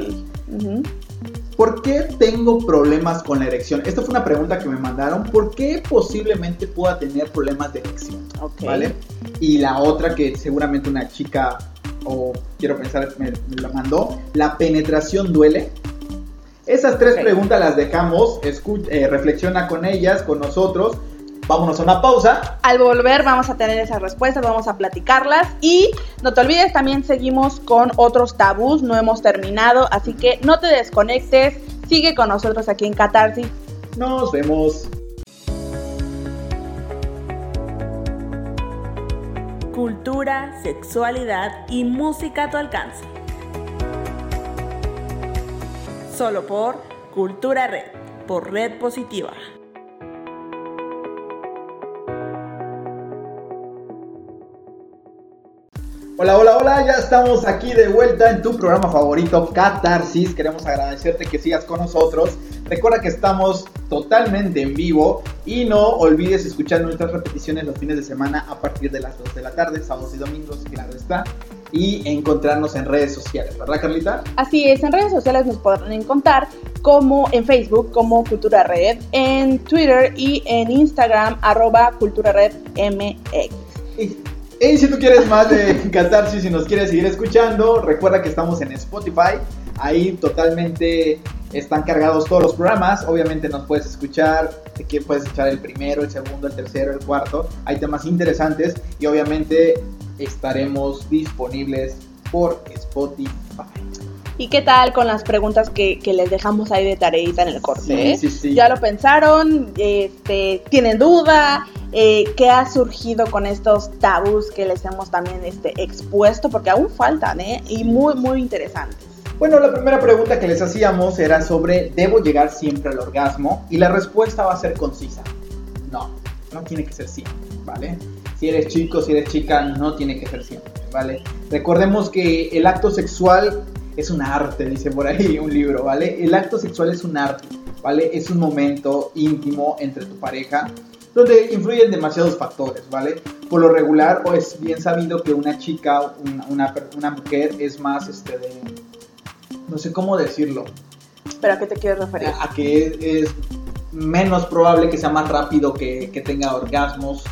¿Por qué tengo problemas con la erección? Esta fue una pregunta que me mandaron. ¿Por qué posiblemente pueda tener problemas de erección? ¿Vale? Y la otra que seguramente una chica, o quiero pensar, me, me la mandó. ¿La penetración duele? Esas tres preguntas las dejamos. escu- eh, reflexiona con ellas, con nosotros. Vámonos a una pausa. Al volver vamos a tener esas respuestas, vamos a platicarlas y no te olvides, también seguimos con otros tabús, no hemos terminado, así que no te desconectes, sigue con nosotros aquí en Catarsis. Nos vemos. Cultura, sexualidad y música a tu alcance. Solo por Cultura Red, por Red Positiva. Hola, hola, hola, ya estamos aquí de vuelta en tu programa favorito, Catarsis. Queremos agradecerte que sigas con nosotros. Recuerda que estamos totalmente en vivo y no olvides escuchar nuestras repeticiones los fines de semana a partir de las 2 de la tarde, sábados y domingos, claro está. Y encontrarnos en redes sociales, ¿verdad, Carlita? Así es, en redes sociales nos podrán encontrar como en Facebook como Cultura Red, en Twitter y en Instagram arroba Cultura Red MX. Y, si tú quieres más de Catarsis y nos quieres seguir escuchando, recuerda que estamos en Spotify. Ahí totalmente están cargados todos los programas. Obviamente nos puedes escuchar, que puedes escuchar el primero, el segundo, el tercero, el cuarto. Hay temas interesantes y obviamente estaremos disponibles por Spotify. ¿Y qué tal con las preguntas que, que les dejamos ahí de tareita en el corte? Sí, eh? sí, sí. ¿Ya lo pensaron? Este, ¿Tienen duda? Eh, ¿Qué ha surgido con estos tabús que les hemos también este, expuesto? Porque aún faltan, ¿eh? Y muy, muy interesantes. Bueno, la primera pregunta que les hacíamos era sobre ¿debo llegar siempre al orgasmo? Y la respuesta va a ser concisa. No, no tiene que ser siempre, ¿vale? Si eres chico, si eres chica, no tiene que ser siempre, ¿vale? Recordemos que el acto sexual es un arte, dice por ahí un libro, ¿vale? El acto sexual es un arte, ¿vale? Es un momento íntimo entre tu pareja donde influyen demasiados factores, ¿vale? Por lo regular, o es bien sabido que una chica, una, una, una mujer es más, este, de, no sé cómo decirlo, ¿Pero a qué te quieres referir? a que es, es menos probable que sea más rápido que, que tenga orgasmos.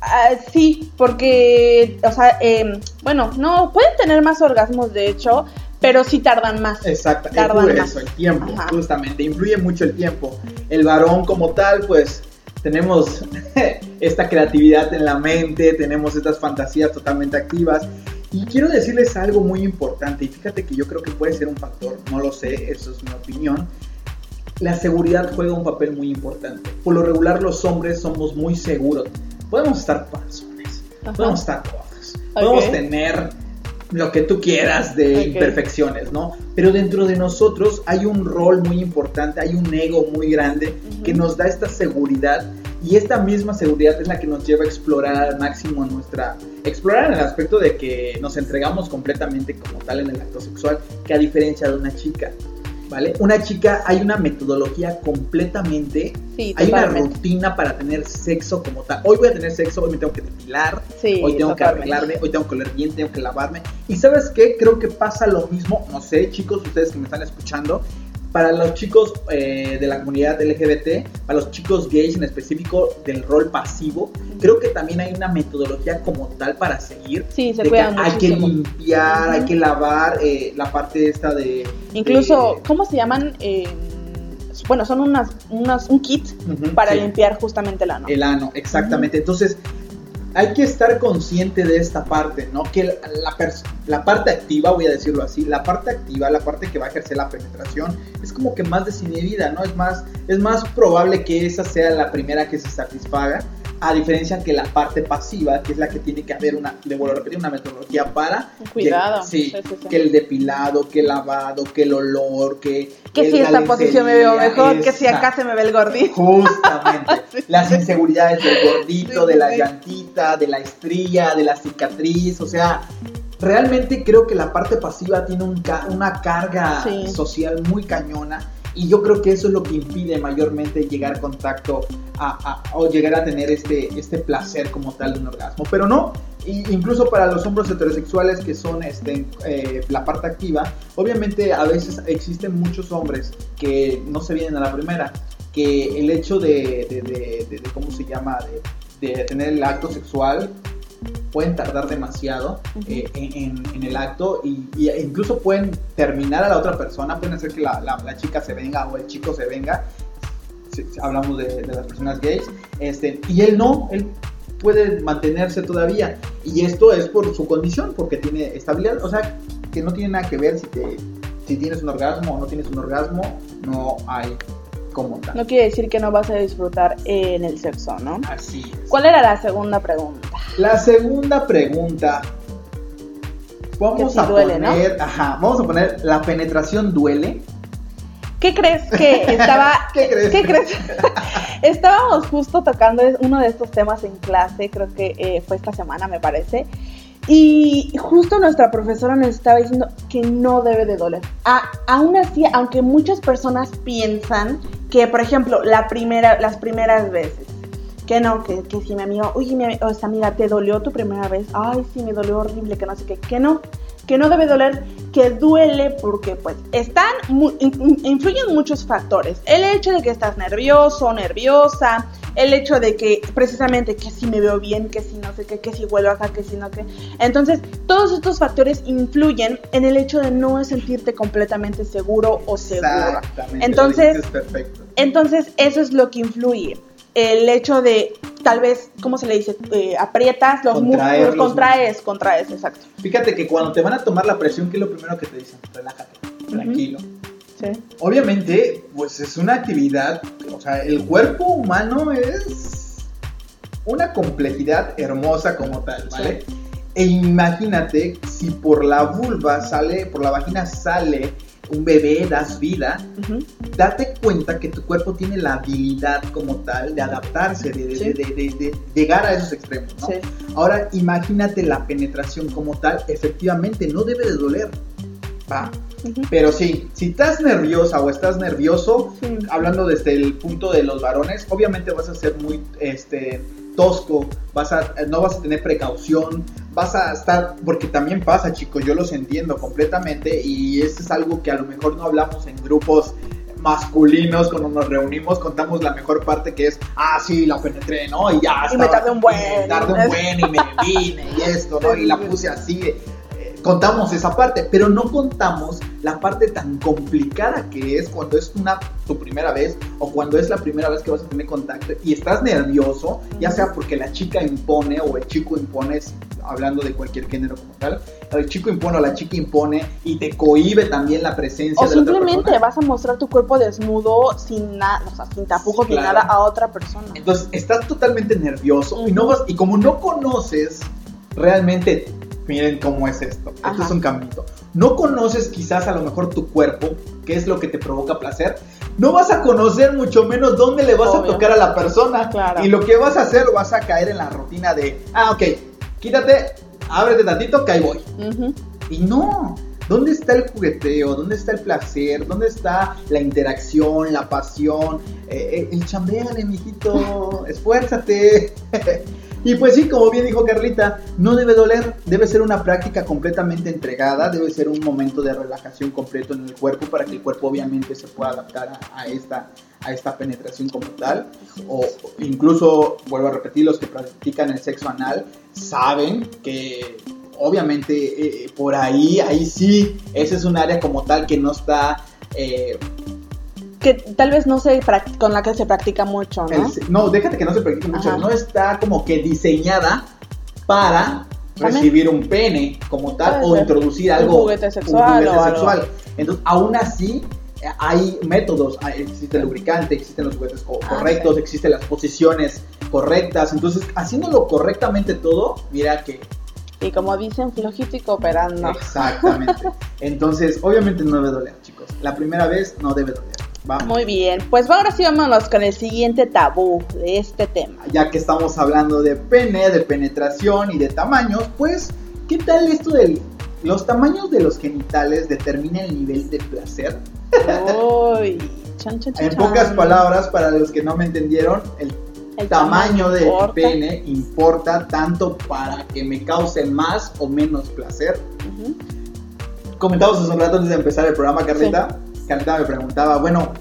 Ah, sí, porque, o sea, eh, bueno, no, pueden tener más orgasmos de hecho, pero sí tardan más. Exacto, Tardan es más. eso, el tiempo, Ajá. justamente, influye mucho el tiempo. El varón como tal, pues tenemos esta creatividad en la mente, tenemos estas fantasías totalmente activas. Y quiero decirles algo muy importante, y fíjate que yo creo que puede ser un factor, no lo sé, eso es mi opinión. La seguridad juega un papel muy importante. Por lo regular los hombres somos muy seguros. Podemos estar panzones, podemos estar podemos tener lo que tú quieras de Ok. imperfecciones, ¿no? Pero dentro de nosotros hay un rol muy importante, hay un ego muy grande Ujú. que nos da esta seguridad y esta misma seguridad es la que nos lleva a explorar al máximo nuestra explorar en el aspecto de que nos entregamos completamente como tal en el acto sexual, que a diferencia de una chica, ¿vale? Una chica hay una metodología completamente Sí, hay una rutina para tener sexo como tal. Hoy voy a tener sexo, hoy me tengo que depilar, Sí, hoy tengo que arreglarme, hoy tengo que oler bien, tengo que lavarme. Y sabes qué, creo que pasa lo mismo, no sé chicos, ustedes que me están escuchando, para los chicos eh, de la comunidad LGBT, para los chicos gays en específico del rol pasivo, creo que también hay una metodología como tal para seguir. Sí, se que cuidan hay que limpiar, hay que lavar eh, la parte esta de... Incluso, de- ¿cómo se llaman? Eh, bueno, son unas, unas, un kit para sí. limpiar justamente el ano. El ano, exactamente. Entonces, hay que estar consciente de esta parte, ¿no? Que la, parte activa, voy a decirlo así, la parte activa, la parte que va a ejercer la penetración, es como que más desinhibida, ¿no? Es más, es más probable que esa sea la primera que se satisfaga, a diferencia que la parte pasiva, que es la que tiene que haber una, le vuelvo a repetir, una metodología para... Cuidado. que- sí, Sí, sí, sí. que el depilado, que el lavado, que el olor, que... Que el- si esta posición me veo mejor, que si acá se me ve el gordito. Justamente. Las inseguridades del gordito, de la llantita, de la estría, de la cicatriz. O sea, realmente creo que la parte pasiva tiene un ca- una carga social muy cañona. Y yo creo que eso es lo que impide mayormente llegar contacto a, a- o llegar a tener este, este placer como tal de un orgasmo. Pero no, incluso para los hombres heterosexuales que son este, eh, la parte activa, obviamente a veces existen muchos hombres que no se vienen a la primera, que el hecho de, de- de- de- ¿cómo se llama?, de tener el acto sexual pueden tardar demasiado eh, en, en- en el acto y, y incluso pueden terminar a la otra persona, pueden hacer que la, la- la chica se venga o el chico se venga, si- si hablamos de, de las personas gays, este, y él no, él puede mantenerse todavía. Y esto es por su condición, porque tiene estabilidad, o sea, que no tiene nada que ver si, te, si tienes un orgasmo o no tienes un orgasmo, no hay como tal. No quiere decir que no vas a disfrutar en el sexo, ¿no? Así es. ¿Cuál era la segunda pregunta? La segunda pregunta. Vamos sí a duele, ¿no? poner, ajá, vamos a poner la penetración duele. ¿Qué crees que estaba... ¿Qué crees? ¿Qué crees? Estábamos justo tocando uno de estos temas en clase, creo que eh, fue esta semana, me parece. Y justo nuestra profesora nos estaba diciendo que no debe de doler. A- aún así, aunque muchas personas piensan que, por ejemplo, la primera, las primeras veces, que no, que, que si mi amigo, oye, mi o esta amiga, ¿te dolió tu primera vez? Ay, sí, me dolió horrible, que no sé qué, que no, que no debe doler, que duele porque pues están, influyen muchos factores. El hecho de que estás nervioso, nerviosa, el hecho de que precisamente que si me veo bien, que si no sé qué, que si vuelvo acá, que si no qué. Entonces, todos estos factores influyen en el hecho de no sentirte completamente seguro o segura. Exactamente. Entonces- perfecto. Entonces, eso es lo que influye. El hecho de, tal vez, ¿cómo se le dice? Eh, aprietas los Contraer músculos, los contraes, contraes, exacto. Fíjate que cuando te van a tomar la presión, ¿qué es lo primero que te dicen? Relájate, tranquilo. Sí. Obviamente, pues es una actividad, o sea, el cuerpo humano es una complejidad hermosa como tal, ¿vale? E imagínate si por la vulva sale, por la vagina sale un bebé, das vida, date cuenta que tu cuerpo tiene la habilidad como tal de adaptarse, de, de- Sí. de- de- de- de llegar a esos extremos, ¿no? Sí. Ahora imagínate la penetración como tal, efectivamente no debe de doler, ¿va? Pero sí, si estás nerviosa o estás nervioso, Sí. hablando desde el punto de los varones, obviamente vas a ser muy este tosco, vas a no vas a tener precaución, vas a estar porque también pasa, chicos, yo los entiendo completamente y eso es algo que a lo mejor no hablamos en grupos masculinos cuando nos reunimos contamos la mejor parte que es ah sí la penetré no y ya Y me tardé un buen. me tardé un buen y me vine y esto no y la puse así eh, contamos esa parte, pero no contamos la parte tan complicada que es cuando es una tu primera vez o cuando es la primera vez que vas a tener contacto y estás nervioso, ya sea porque la chica impone o el chico impone, hablando de cualquier género como tal, el chico impone o la chica impone y te cohíbe también la presencia O de la otra simplemente persona. vas a mostrar tu cuerpo desnudo sin nada, o sea, sin tapujos Sí, ni nada a otra persona. Entonces estás totalmente nervioso y no vas y como no conoces realmente miren cómo es esto. Esto Ajá. es un caminito. No conoces quizás a lo mejor tu cuerpo, qué es lo que te provoca placer. No vas a conocer mucho menos dónde le vas Obvio. a tocar a la persona. Claro. Y lo que vas a hacer vas a caer en la rutina de, ah, ok, quítate, ábrete tantito, que ahí voy. Ujú. Y no, ¿dónde está el jugueteo? ¿Dónde está el placer? ¿Dónde está la interacción, la pasión? Eh, eh, el chambeale, mijito, esfuérzate. Y pues sí, como bien dijo Carlita, no debe doler, debe ser una práctica completamente entregada, debe ser un momento de relajación completo en el cuerpo para que el cuerpo obviamente se pueda adaptar a, esta, a esta penetración como tal. O incluso, vuelvo a repetir, los que practican el sexo anal saben que obviamente eh, por ahí, ahí sí, ese es un área como tal que no está... eh, Que tal vez no se con la que se practica mucho, ¿no? el- no, déjate que no se practique mucho, Ajá. no está como que diseñada para También. recibir un pene como tal o introducir Un algo juguete sexual un juguete algo. sexual. Entonces, aún así hay métodos, existe el lubricante, existen los juguetes co- Ah, correctos, sí. existen las posiciones correctas, entonces haciéndolo correctamente todo, mira que Y como dicen, flojito y cooperando. exactamente. Entonces, obviamente no debe doler, chicos. La primera vez no debe doler. Vamos. Muy bien, pues ahora sí vámonos con el siguiente tabú de este tema. ya que estamos hablando de pene, de penetración y de tamaños, pues, ¿qué tal esto de los tamaños de los genitales determinan el nivel de placer? Uy, chan, chan, chan, En pocas palabras, para los que no me entendieron, el El tamaño del importa. pene importa tanto para que me cause más o menos placer. Ujú. Comentamos hace un rato antes de empezar el programa, Carlita. Carlita me preguntaba, bueno,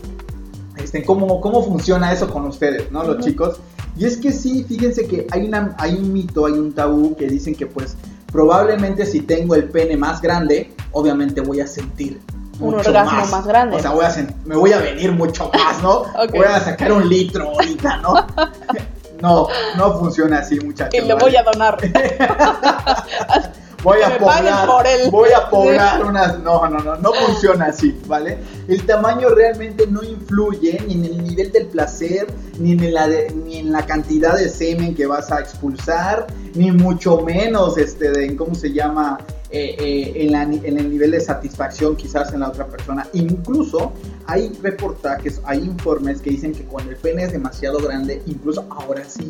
este, ¿cómo, ¿cómo funciona eso con ustedes, no? Los Ujú. chicos. Y es que sí, fíjense que hay, una, hay un mito, hay un tabú que dicen que pues probablemente si tengo el pene más grande, obviamente voy a sentir Un mucho orgasmo más grande. O sea, voy a me voy a venir mucho más, ¿no? Voy a sacar un litro ahorita, ¿no? no, no funciona así, muchachos. Y ¿vale? voy a donar. voy a poblar, voy a poblar unas, no, no, no, no funciona así, ¿vale? El tamaño realmente no influye ni en el nivel del placer, ni en la, de- ni en la cantidad de semen que vas a expulsar, ni mucho menos, este, de, ¿cómo se llama? Eh, eh, en, la en el nivel de satisfacción quizás en la otra persona. Incluso hay reportajes, hay informes que dicen que cuando el pene es demasiado grande, incluso ahora sí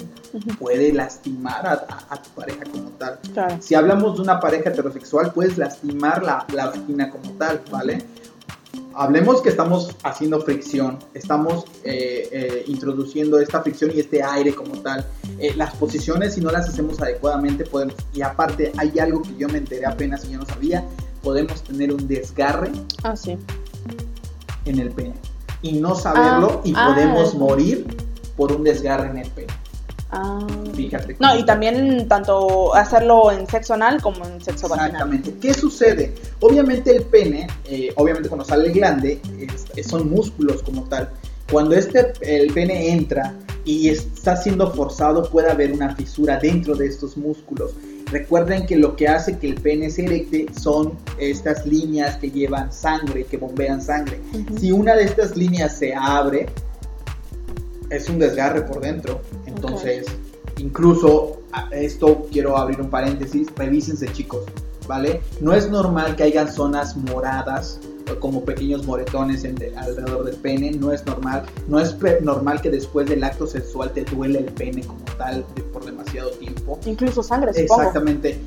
puede lastimar a, a- a tu pareja como tal. Claro. Si hablamos de una pareja heterosexual, puedes lastimar la, la vagina como tal, ¿vale? Hablemos que estamos haciendo fricción, estamos eh, eh, introduciendo esta fricción y este aire como tal. Eh, las posiciones, si no las hacemos adecuadamente, podemos. Y aparte, hay algo que yo me enteré apenas y yo no sabía: podemos tener un desgarre Ah, sí. En el pene y no saberlo Ah, y ah. podemos morir por un desgarre en el pene. Ah. Fíjate. No, y también tanto hacerlo en sexo anal como en sexo vaginal. Exactamente. ¿Qué sucede? Obviamente el pene, eh, obviamente cuando sale el glande, es- son músculos como tal. Cuando este, el pene entra y está siendo forzado, puede haber una fisura dentro de estos músculos. Recuerden que lo que hace que el pene se erecte son estas líneas que llevan sangre, que bombean sangre. Si una de estas líneas se abre, es un desgarre por dentro. Entonces, incluso esto quiero abrir un paréntesis, revísense chicos, ¿vale? No es normal que hayan zonas moradas como pequeños moretones en de- alrededor del pene, no es normal. No es normal que después del acto sexual te duele el pene como tal de- por demasiado tiempo. Incluso sangre, supongo. Exactamente.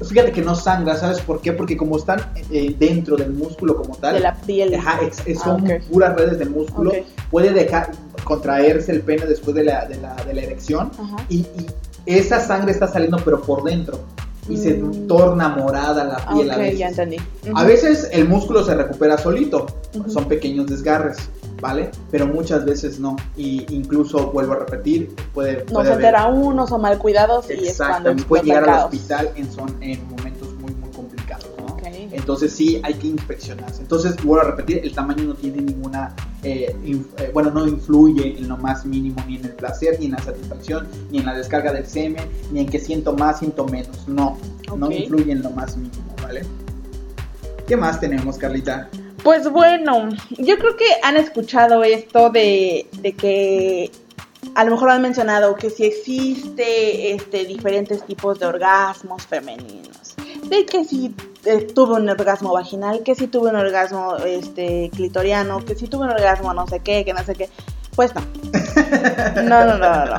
Fíjate que no sangra, ¿sabes por qué? Porque como están eh, dentro del músculo como tal, De la piel. Ajá, ex- es- Ah, son ok. puras redes de músculo. Ok. Puede dejar contraerse el pene después de la, de la, de la erección y, y esa sangre está saliendo pero por dentro y se torna morada la piel a ok, veces. ya entendí. A veces el músculo se recupera solito, son pequeños desgarres, ¿vale? Pero muchas veces no y incluso vuelvo a repetir, puede, No puede se haber- entera uno, son mal cuidados y es cuando puede llegar al hospital en, son, en momentos Entonces sí hay que inspeccionarse. Entonces vuelvo a repetir, el tamaño no tiene ninguna, eh, eh, bueno, no influye en lo más mínimo ni en el placer, ni en la satisfacción, ni en la descarga del semen, ni en que siento más, siento menos. No, no influye en lo más mínimo, ¿vale? ¿Qué más tenemos, Carlita? Pues bueno, yo creo que han escuchado esto de, de que a lo mejor han mencionado que si existe este diferentes tipos de orgasmos femeninos. De que si tuve un orgasmo vaginal, que si tuve un orgasmo este clitoriano, que si tuve un orgasmo no sé qué, que no sé qué. Pues no. No, no, no, no.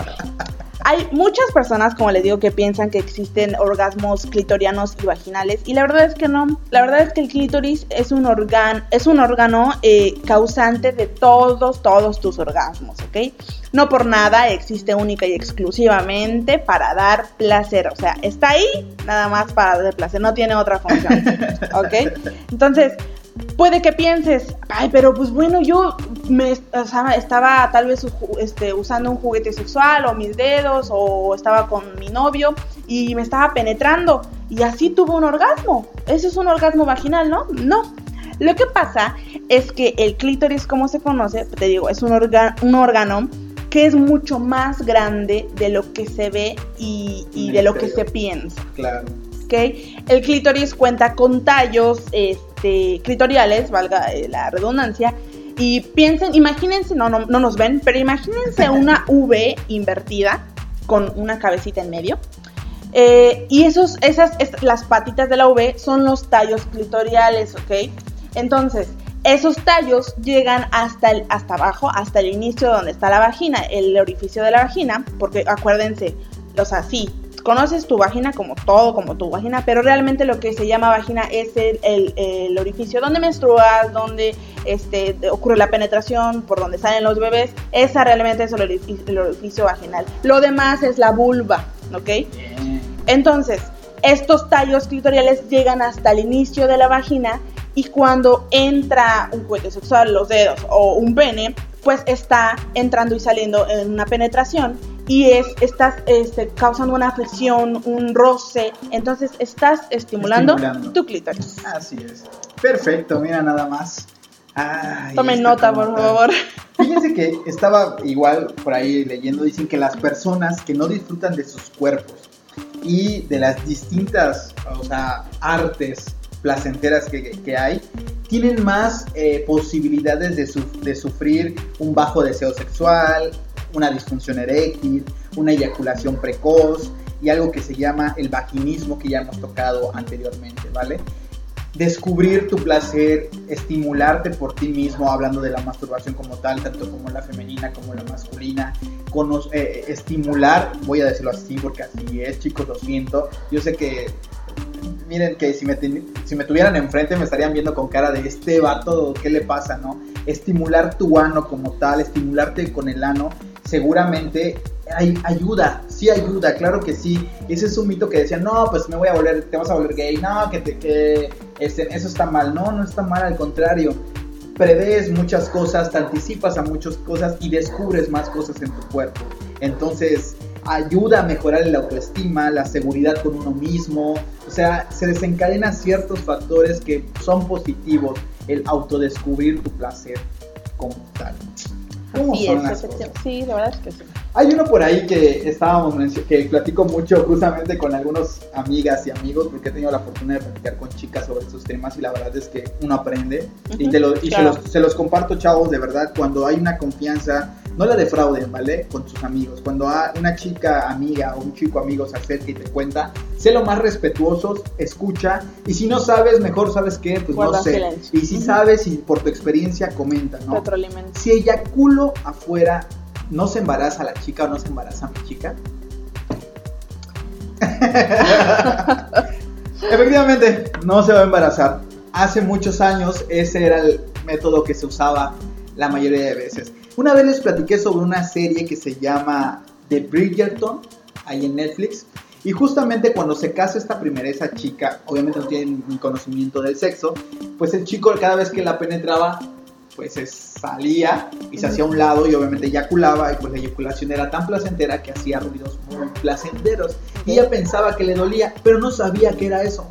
Hay muchas personas, como les digo, que piensan que existen orgasmos clitorianos y vaginales y la verdad es que no. La verdad es que el clítoris es un, organ, es un órgano eh, causante de todos, todos tus orgasmos, ¿ok? No por nada existe única y exclusivamente para dar placer. O sea, está ahí nada más para dar placer, no tiene otra función, ¿ok? Entonces, puede que pienses, ay, pero pues bueno, yo me estaba tal vez este, usando un juguete sexual o mis dedos o estaba con mi novio y me estaba penetrando y así tuvo un orgasmo. Ese es un orgasmo vaginal, ¿no? No. Lo que pasa es que el clítoris, como se conoce, te digo, es un, un órgano que es mucho más grande de lo que se ve y, de lo que se piensa. Claro. El clítoris cuenta con tallos, este, clitoriales, valga eh, la redundancia, y piensen, imagínense, no, no, nos ven, pero imagínense una V invertida con una cabecita en medio. Eh, y esos, esas, las patitas de la V son los tallos clitoriales, ¿ok? Entonces, esos tallos llegan hasta, el, hasta abajo, hasta el inicio donde está la vagina, el orificio de la vagina, porque acuérdense, los así, conoces tu vagina como todo, como tu vagina, pero realmente lo que se llama vagina es el, orificio donde menstruas, donde este, ocurre la penetración, por donde salen los bebés. Esa realmente es el orificio, vaginal. Lo demás es la vulva, ¿ok? Entonces, estos tallos clitoriales llegan hasta el inicio de la vagina y cuando entra un juguete sexual, los dedos o un pene, pues está entrando y saliendo en una penetración y es, estás este, causando una fricción, un roce, entonces estás estimulando, tu clítoris. Así es. Perfecto, mira nada más. Tomen nota, por favor. Fíjense que estaba igual por ahí leyendo, dicen que las personas que no disfrutan de sus cuerpos y de las distintas, o sea, artes placenteras que, hay, tienen más eh, posibilidades de, de sufrir un bajo deseo sexual, una disfunción eréctil, una eyaculación precoz y algo que se llama el vaginismo que ya hemos tocado anteriormente, ¿vale? Descubrir tu placer, estimularte por ti mismo, hablando de la masturbación como tal, tanto como la femenina como la masculina, eh, eh, estimular, voy a decirlo así porque así es, chicos, lo siento, yo sé que miren que si me, si me tuvieran enfrente me estarían viendo con cara de este vato, ¿qué le pasa, no? Estimular tu ano como tal, estimularte con el ano seguramente ayuda, sí ayuda, claro que sí. Ese es un mito que decían, no, pues me voy a volver, te vas a volver gay, no, que, te, que este, eso está mal. No, no está mal, al contrario. Prevés muchas cosas, te anticipas a muchas cosas y descubres más cosas en tu cuerpo. Entonces, ayuda a mejorar la autoestima, la seguridad con uno mismo. O sea, se desencadenan ciertos factores que son positivos, el autodescubrir tu placer como tal. ¿Cómo son las Sí, la verdad es que sí. Hay uno por ahí que estábamos que platico mucho justamente con algunos amigas y amigos porque he tenido la fortuna de platicar con chicas sobre estos temas y la verdad es que uno aprende. Y, te lo, y se, los, se, los, comparto chavos de verdad cuando hay una confianza no la defrauden, ¿vale? Con sus amigos. Cuando una chica amiga o un chico amigo se acerca y te cuenta, sé lo más respetuosos, escucha. Y si no sabes, mejor sabes qué, pues no sé. Y si sabes y por tu experiencia, comenta, ¿no? Si eyaculo afuera, ¿no se embaraza la chica o no se embaraza mi chica? Efectivamente, no se va a embarazar. Hace muchos años ese era el método que se usaba la mayoría de veces. Una vez les platiqué sobre una serie que se llama The Bridgerton, ahí en Netflix. Y justamente cuando se casa esta primera, esa chica, obviamente no tiene ni conocimiento del sexo, pues el chico cada vez que la penetraba, pues salía y se hacía a un lado y obviamente eyaculaba y pues la eyaculación era tan placentera que hacía ruidos muy placenteros. Y ella pensaba que le dolía, pero no sabía que era eso.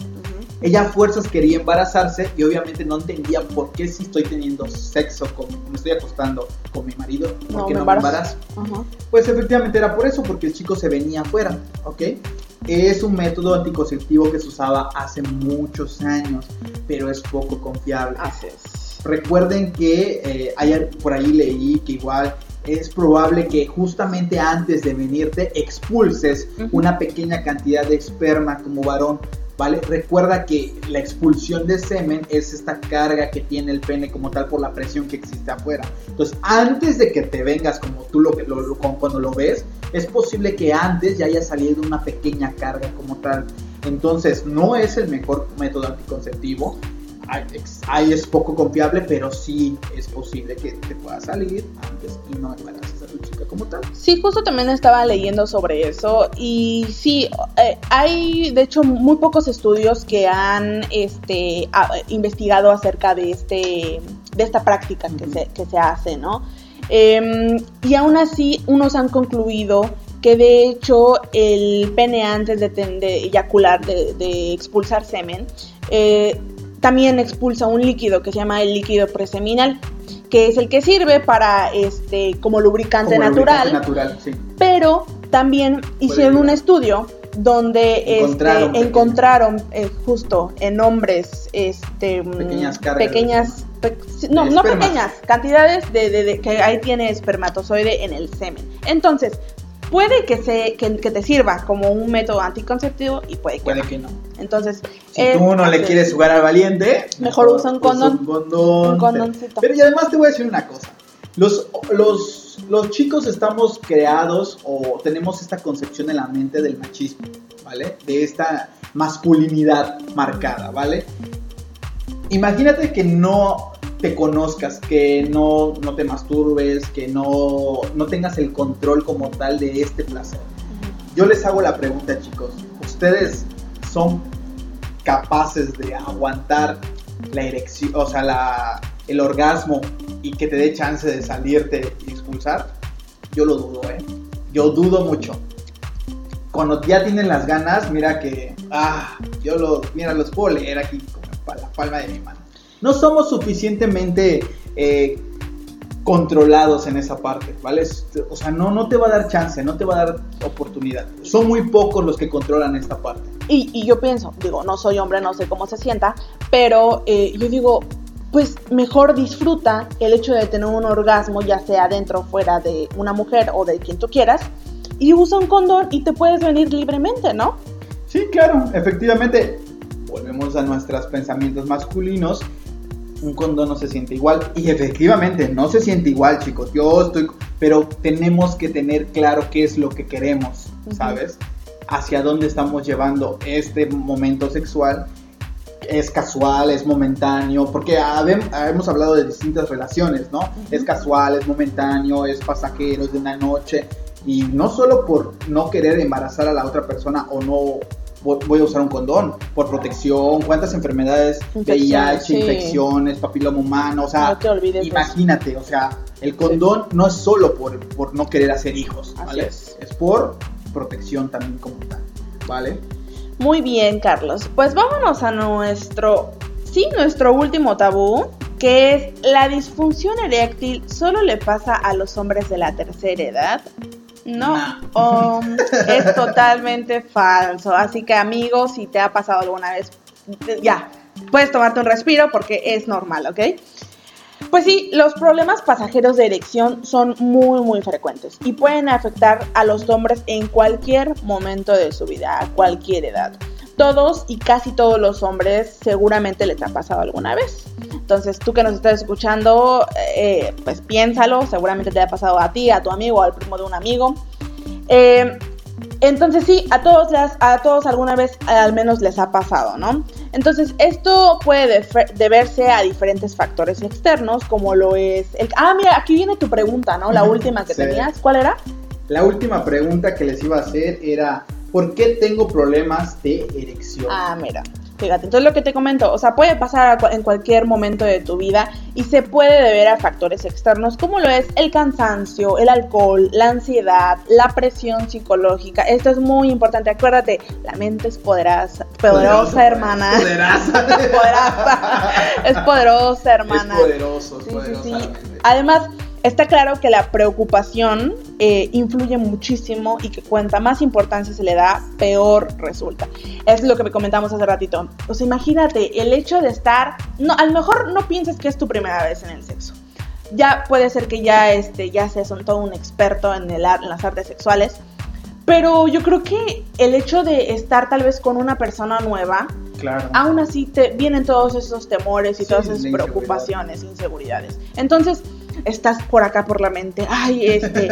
Ella a fuerzas quería embarazarse y obviamente no entendía por qué si estoy teniendo sexo, con, me estoy acostando con mi marido, ¿por qué no, me embarazo? Pues efectivamente era por eso, porque el chico se venía afuera, ¿ok? Es un método anticonceptivo que se usaba hace muchos años, pero es poco confiable. Recuerden que eh, hay, por ahí leí que igual es probable que justamente antes de venirte expulses una pequeña cantidad de esperma como varón ¿vale? Recuerda que la expulsión de semen es esta carga que tiene el pene como tal por la presión que existe afuera. Entonces, antes de que te vengas como tú lo, cuando lo ves, es posible que antes ya haya salido una pequeña carga como tal. Entonces, no es el mejor método anticonceptivo ahí es poco confiable, pero sí es posible que te pueda salir antes y no embaraces a tu chica como tal. Sí, justo también estaba leyendo sobre eso y sí, eh, hay de hecho muy pocos estudios que han este, investigado acerca de, este, de esta práctica que, se, que se hace, ¿no? Em, y aún así, unos han concluido que de hecho el pene antes de, eyacular, de, expulsar semen, eh, también expulsa un líquido que se llama el líquido preseminal, que es el que sirve para este como lubricante natural. natural sí. Pero también hicieron un estudio donde encontraron, este, encontraron eh, justo en hombres este pequeñas pequeñas no no pequeñas cantidades de, de, que ahí tiene espermatozoide en el semen entonces puede que, se, que, te sirva como un método anticonceptivo y puede que, puede que no. Entonces, si tú no le quieres jugar al valiente, mejor, usa un condón. Un condón. Pero y además te voy a decir una cosa. Los, los, los chicos estamos creados o tenemos esta concepción en la mente del machismo, ¿vale? De esta masculinidad marcada, ¿vale? Imagínate que no te conozcas, que no, no te masturbes, que no, no tengas el control como tal de este placer. Yo les hago la pregunta, chicos. ¿Ustedes son capaces de aguantar la erección, o sea, la, el orgasmo y que te dé chance de salirte y expulsar? Yo lo dudo, ¿eh? Yo dudo mucho. Cuando ya tienen las ganas, mira que, ah, yo lo, mira, los puedo leer aquí la palma de mi mano no somos suficientemente eh, controlados en esa parte, ¿vale? O sea, no, no te va a dar chance, no te va a dar oportunidad. Son muy pocos los que controlan esta parte. Y, yo pienso, digo, no soy hombre, no sé cómo se sienta, pero eh, yo digo, pues mejor disfruta el hecho de tener un orgasmo, ya sea dentro o fuera de una mujer o de quien tú quieras, y usa un condón y te puedes venir libremente, ¿no? Sí, claro, efectivamente. Volvemos a nuestros pensamientos masculinos un condón no se siente igual. Y efectivamente, no se siente igual, chicos. Yo estoy. Pero tenemos que tener claro qué es lo que queremos, ¿sabes? Hacia dónde estamos llevando este momento sexual. Es casual, es momentáneo, porque hemos hablado de distintas relaciones, ¿no? Es casual, es momentáneo, es pasajero, es de una noche. Y no solo por no querer embarazar a la otra persona o no voy a usar un condón por protección, cuántas enfermedades, VIH, infecciones, papiloma humano, o sea, imagínate, o sea, el condón no es solo por, por no querer hacer hijos, ¿vale? Es. es por protección también como tal, ¿vale? Muy bien, Carlos. Pues vámonos a nuestro, sí, nuestro último tabú, que es la disfunción eréctil solo le pasa a los hombres de la tercera edad. No, um, es totalmente falso. Así que amigos, si te ha pasado alguna vez, ya, puedes tomarte un respiro porque es normal, ¿ok? Pues sí, los problemas pasajeros de erección son muy muy frecuentes y pueden afectar a los hombres en cualquier momento de su vida, a cualquier edad. Todos y casi todos los hombres seguramente les ha pasado alguna vez. Entonces tú que nos estás escuchando, eh, pues piénsalo, seguramente te ha pasado a ti, a tu amigo, al primo de un amigo. Eh, entonces sí, a todos, las, a todos alguna vez al menos les ha pasado, ¿no? Entonces esto puede deberse a diferentes factores externos, como lo es el... Ah, mira, aquí viene tu pregunta, ¿no? La última que tenías, ¿cuál era? La última pregunta que les iba a hacer era, ¿por qué tengo problemas de erección? Ah, mira. Fíjate, entonces lo que te comento, o sea, puede pasar en cualquier momento de tu vida y se puede deber a factores externos como lo es el cansancio, el alcohol, la ansiedad, la presión psicológica. Esto es muy importante, acuérdate, la mente es poderosa, poderosa, hermana. Poderosa. es poderosa, hermana. Es poderoso, es sí, Además, Está claro que la preocupación eh, influye muchísimo y que cuanta más importancia se le da, peor resulta. Es lo que me comentamos hace ratito. O sea, imagínate el hecho de estar, no, a lo mejor no pienses que es tu primera vez en el sexo. Ya puede ser que ya, este, ya seas todo un experto en, el, en las artes sexuales, Pero yo creo que el hecho de estar tal vez con una persona nueva, Claro. aún así te vienen todos esos temores y Sí, todas esas preocupaciones, inseguridades. Entonces, estás por acá por la mente, ay, este,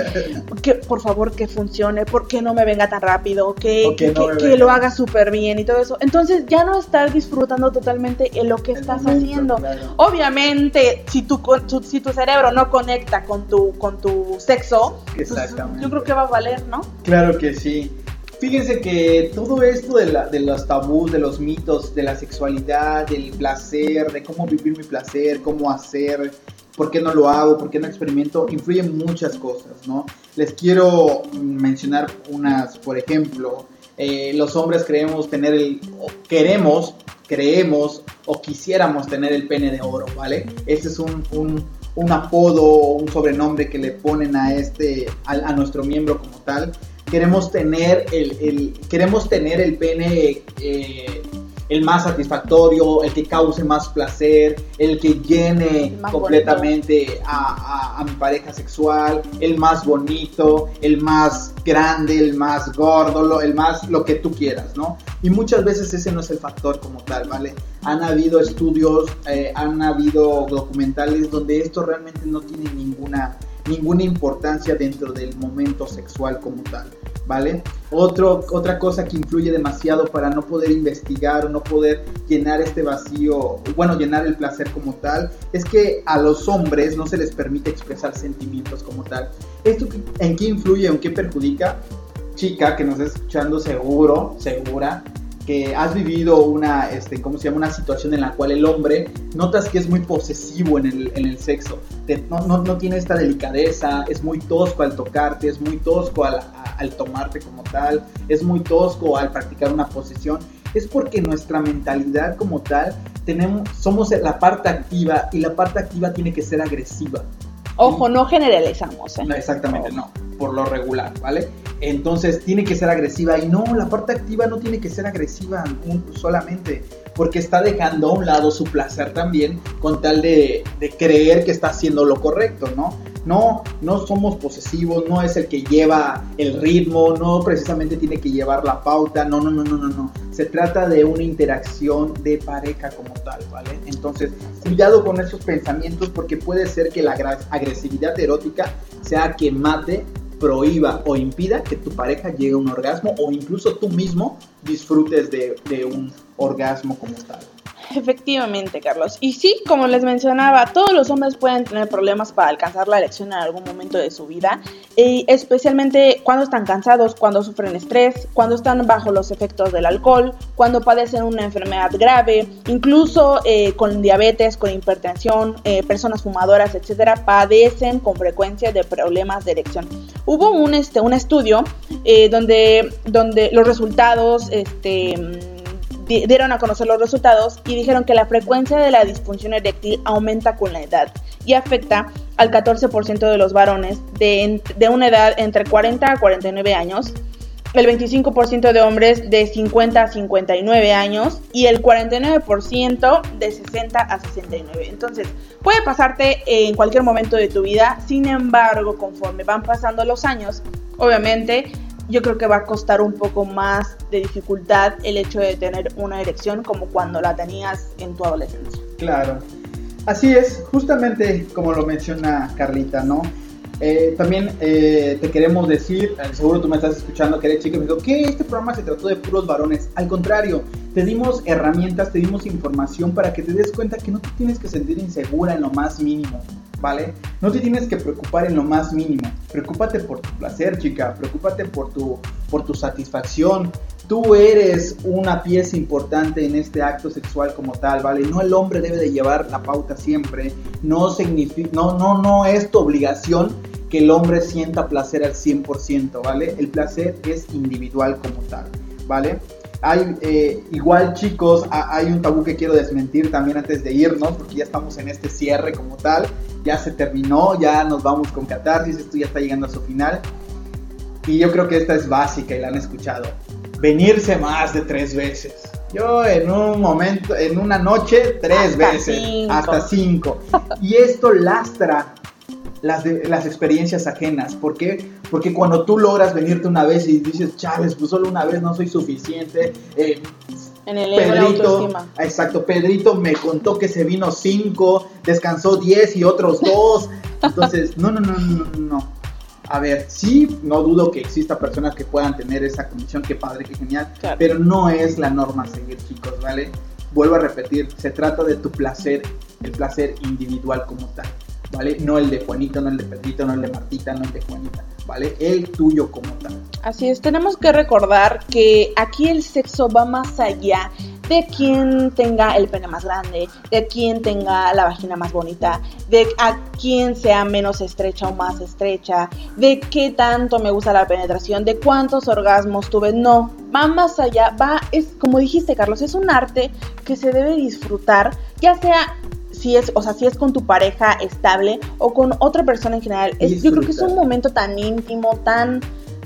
que por favor que funcione, por qué no me venga tan rápido, que, que que, no que lo haga súper bien y todo eso. Entonces, ya no estás disfrutando totalmente en lo que El estás momento, haciendo. claro. Obviamente, si tu, si tu cerebro no conecta con tu, con tu sexo, pues, yo creo que va a valer, ¿no? Claro que sí. Fíjense que todo esto de, la- de los tabús, de los mitos, de la sexualidad, del placer, de cómo vivir mi placer, cómo hacer, por qué no lo hago, por qué no experimento, influye en muchas cosas, ¿no? Les quiero mencionar unas, por ejemplo, eh, los hombres creemos tener el, o queremos, creemos o quisiéramos tener el pene de oro, ¿vale? Este es un, un, un apodo o un sobrenombre que le ponen a este, a, a nuestro miembro como tal. Queremos tener el, el- queremos tener el pene eh, el más satisfactorio, el que cause más placer, el que llene El completamente a, a- a mi pareja sexual, el más bonito, el más grande, el más gordo, lo- el más lo que tú quieras, ¿no? Y muchas veces ese no es el factor como tal, ¿vale? Han habido estudios, eh, han habido documentales donde esto realmente no tiene ninguna, ninguna importancia dentro del momento sexual como tal, ¿vale? Otra cosa que influye demasiado para no poder investigar o no poder llenar este vacío, bueno, llenar el placer como tal, es que a los hombres no se les permite expresar sentimientos como tal. ¿Esto en qué influye en qué perjudica? Chica que nos está escuchando seguro, segura, que has vivido una, este, ¿cómo se llama? Una situación en la cual el hombre notas que es muy posesivo en el, en el sexo, no, no, no tiene esta delicadeza, es muy tosco al tocarte, es muy tosco al, a- al tomarte como tal, es muy tosco al practicar una posesión, es porque nuestra mentalidad como tal, tenemos, somos la parte activa y la parte activa tiene que ser agresiva. Ojo, no generalizamos, ¿eh? Exactamente, no, por lo regular, ¿vale? Entonces tiene que ser agresiva y no, la parte activa no tiene que ser agresiva solamente, porque está dejando a un lado su placer también con tal de, de creer que está haciendo lo correcto, ¿no? No, no somos posesivos, no es el que lleva el ritmo, no precisamente tiene que llevar la pauta, no, no, no, no, no, no. Se trata de una interacción de pareja como tal, ¿vale? Entonces, cuidado con esos pensamientos porque puede ser que la agresividad erótica sea que mate, prohíba o impida que tu pareja llegue a un orgasmo o incluso tú mismo disfrutes de, un orgasmo como tal. Efectivamente, Carlos. Y sí, como les mencionaba, todos los hombres pueden tener problemas para alcanzar la erección en algún momento de su vida, y especialmente cuando están cansados, cuando sufren estrés, cuando están bajo los efectos del alcohol, cuando padecen una enfermedad grave, incluso eh, con diabetes, con hipertensión, eh, personas fumadoras, etcétera, padecen con frecuencia de problemas de erección. Hubo un, este, un estudio eh, donde, donde los resultados, este di- dieron a conocer los resultados y dijeron que la frecuencia de la disfunción eréctil aumenta con la edad y afecta al 14% de los varones de, de una edad entre 40 a 49 años, el 25% de hombres de 50 a 59 años y el 49% de 60 a 69. Entonces, puede pasarte en cualquier momento de tu vida, sin embargo, conforme van pasando los años, obviamente yo creo que va a costar un poco más de dificultad el hecho de tener una erección como cuando la tenías en tu adolescencia. Claro. Así es, justamente como lo menciona Carlita, ¿no? Eh, también eh, te queremos decir, eh, seguro tú me estás escuchando, que eres chica, dijo que este programa se trató de puros varones. Al contrario, te dimos herramientas, te dimos información para que te des cuenta que no te tienes que sentir insegura en lo más mínimo, ¿vale? No te tienes que preocupar en lo más mínimo. Preocúpate por tu placer, chica, preocúpate por tu, por tu satisfacción. Tú eres una pieza importante en este acto sexual como tal, ¿vale? No el hombre debe de llevar la pauta siempre. No significa, no, no, no es tu obligación que el hombre sienta placer al 100%, ¿vale? El placer es individual como tal, ¿vale? Hay, eh, igual chicos, ha- hay un tabú que quiero desmentir también antes de irnos, porque ya estamos en este cierre como tal, ya se terminó, ya nos vamos con catarsis, esto ya está llegando a su final. Y yo creo que esta es básica y la han escuchado. Venirse más de tres veces. Yo en un momento, en una noche, tres Hasta veces. cinco. Hasta cinco. Y esto lastra, las, de- las experiencias ajenas. ¿Por qué? Porque cuando tú logras venirte una vez y dices, chales, pues solo una vez no soy suficiente. eh, En el la Pedrito, autoestima. exacto, Pedrito me contó que se vino cinco, descansó 10 y otros dos. Entonces, no, no, no, no, no. A ver, sí, no dudo que exista personas que puedan tener esa condición, qué padre, qué genial, Claro. pero no es la norma a seguir, chicos, ¿vale? Vuelvo a repetir, se trata de tu placer, el placer individual como tal, ¿vale? No el de Juanito, no el de Pedrito, no el de Martita, no el de Juanita, ¿vale? El tuyo como tal. Así es, tenemos que recordar que aquí el sexo va más allá de quien tenga el pene más grande, de quien tenga la vagina más bonita, de a quien sea menos estrecha o más estrecha, de qué tanto me gusta la penetración, de cuántos orgasmos tuve. No, va más allá, va, es como dijiste Carlos, es un arte que se debe disfrutar, ya sea si es, o sea, si es con tu pareja estable o con otra persona en general. Es- yo creo que es un momento tan íntimo, tan,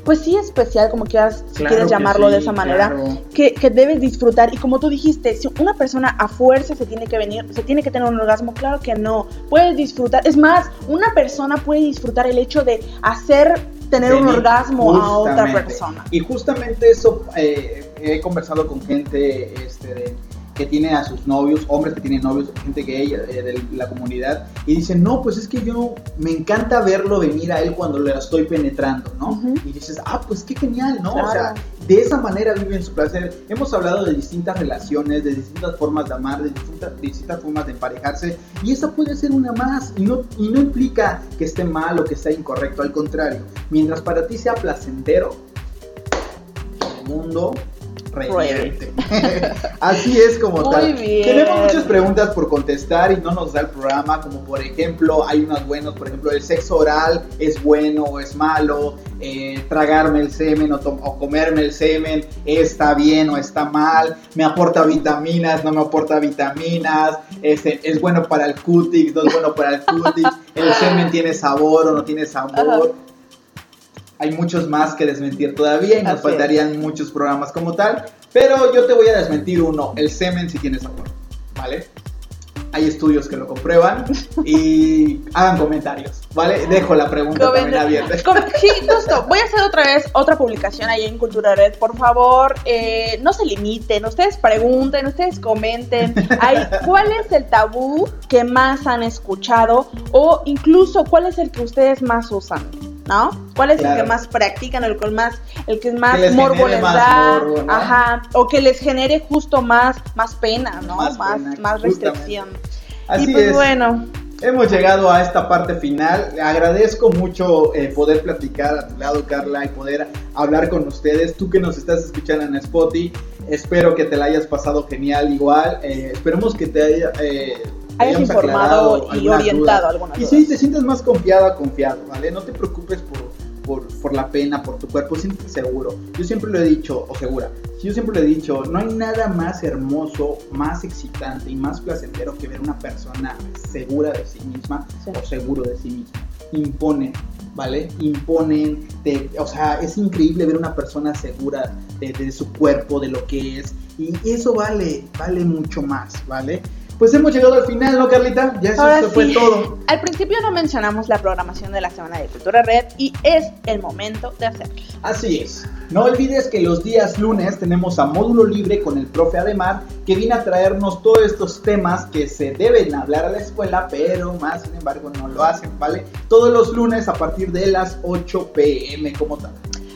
pues sí especial, como quieras, si Claro quieres llamarlo de esa manera, claro. que, que debes disfrutar. Y como tú dijiste, si una persona a fuerza se tiene que venir, se tiene que tener un orgasmo, claro que no. Puedes disfrutar, es más, una persona puede disfrutar el hecho de hacer tener un orgasmo a otra persona. Y justamente eso eh, he conversado con gente este, de- que tiene a sus novios, hombres que tienen novios, gente gay eh, de la comunidad, y dicen, no, pues es que yo me encanta verlo venir a él cuando le estoy penetrando, ¿no? Y dices, ah, pues qué genial, ¿no? O sea, de esa manera viven su placer. Hemos hablado de distintas relaciones, de distintas formas de amar, de distintas, distintas formas de emparejarse, y esa puede ser una más, y no, y no implica que esté mal o que esté incorrecto, al contrario, mientras para ti sea placentero, el mundo revierte. Así es como Muy tal. bien. Tenemos muchas preguntas por contestar y no nos da el programa, como por ejemplo, hay unos buenos, por ejemplo, el sexo oral es bueno o es malo, eh, tragarme el semen o, o comerme el semen está bien o está mal, me aporta vitaminas, no me aporta vitaminas, este, es bueno para el cutis, no es bueno para el cutis, el semen tiene sabor o no tiene sabor. Hay muchos más que desmentir todavía y nos Así es. faltarían muchos programas como tal. Pero yo te voy a desmentir uno, el semen sí tiene sabor, ¿vale? Hay estudios que lo comprueban y hagan comentarios, ¿vale? Dejo la pregunta también abierta. Com- Sí, justo. Voy a hacer otra vez otra publicación ahí en Cultura Red. Por favor, eh, no se limiten. Ustedes pregunten, ustedes comenten. ¿Cuál es el tabú que más han escuchado? O incluso, ¿cuál es el que ustedes más usan? ¿No? ¿Cuál es el que más practican? El que más, el que más Que morbo les más da. morbo, ¿no? Ajá. O que les genere justo más, más pena, ¿no? Más Más, pena, más, justamente. restricción. Así y pues es. bueno, Hemos llegado a esta parte final. Le agradezco mucho eh, poder platicar a tu lado, Carla, y poder hablar con ustedes. Tú que nos estás escuchando en Spotify, espero que te la hayas pasado genial igual. Eh, esperemos que te haya... eh, hayas informado y orientado dudas. algunas Y sí, te sientes más confiada, confiado, ¿vale? No te preocupes por, por, por la pena, por tu cuerpo, siéntete seguro. Yo siempre lo he dicho, o segura, yo siempre lo he dicho, no hay nada más hermoso, más excitante y más placentero que ver una persona segura de sí misma Sí. o seguro de sí mismo. Imponen, ¿vale? Imponen, te- o sea, es increíble ver una persona segura de, de su cuerpo, de lo que es. Y eso vale, vale mucho más, ¿vale? Pues hemos llegado al final, ¿no, Carlita? Ya eso, Ahora fue sí. todo. Al principio no mencionamos la programación de la Semana de Cultura Red y es el momento de hacerlo. Así es. No olvides que los días lunes tenemos a módulo libre con el profe Ademar, que viene a traernos todos estos temas que se deben hablar a la escuela, pero más sin embargo no lo hacen, ¿vale? Todos los lunes a partir de las 8 pm como tal.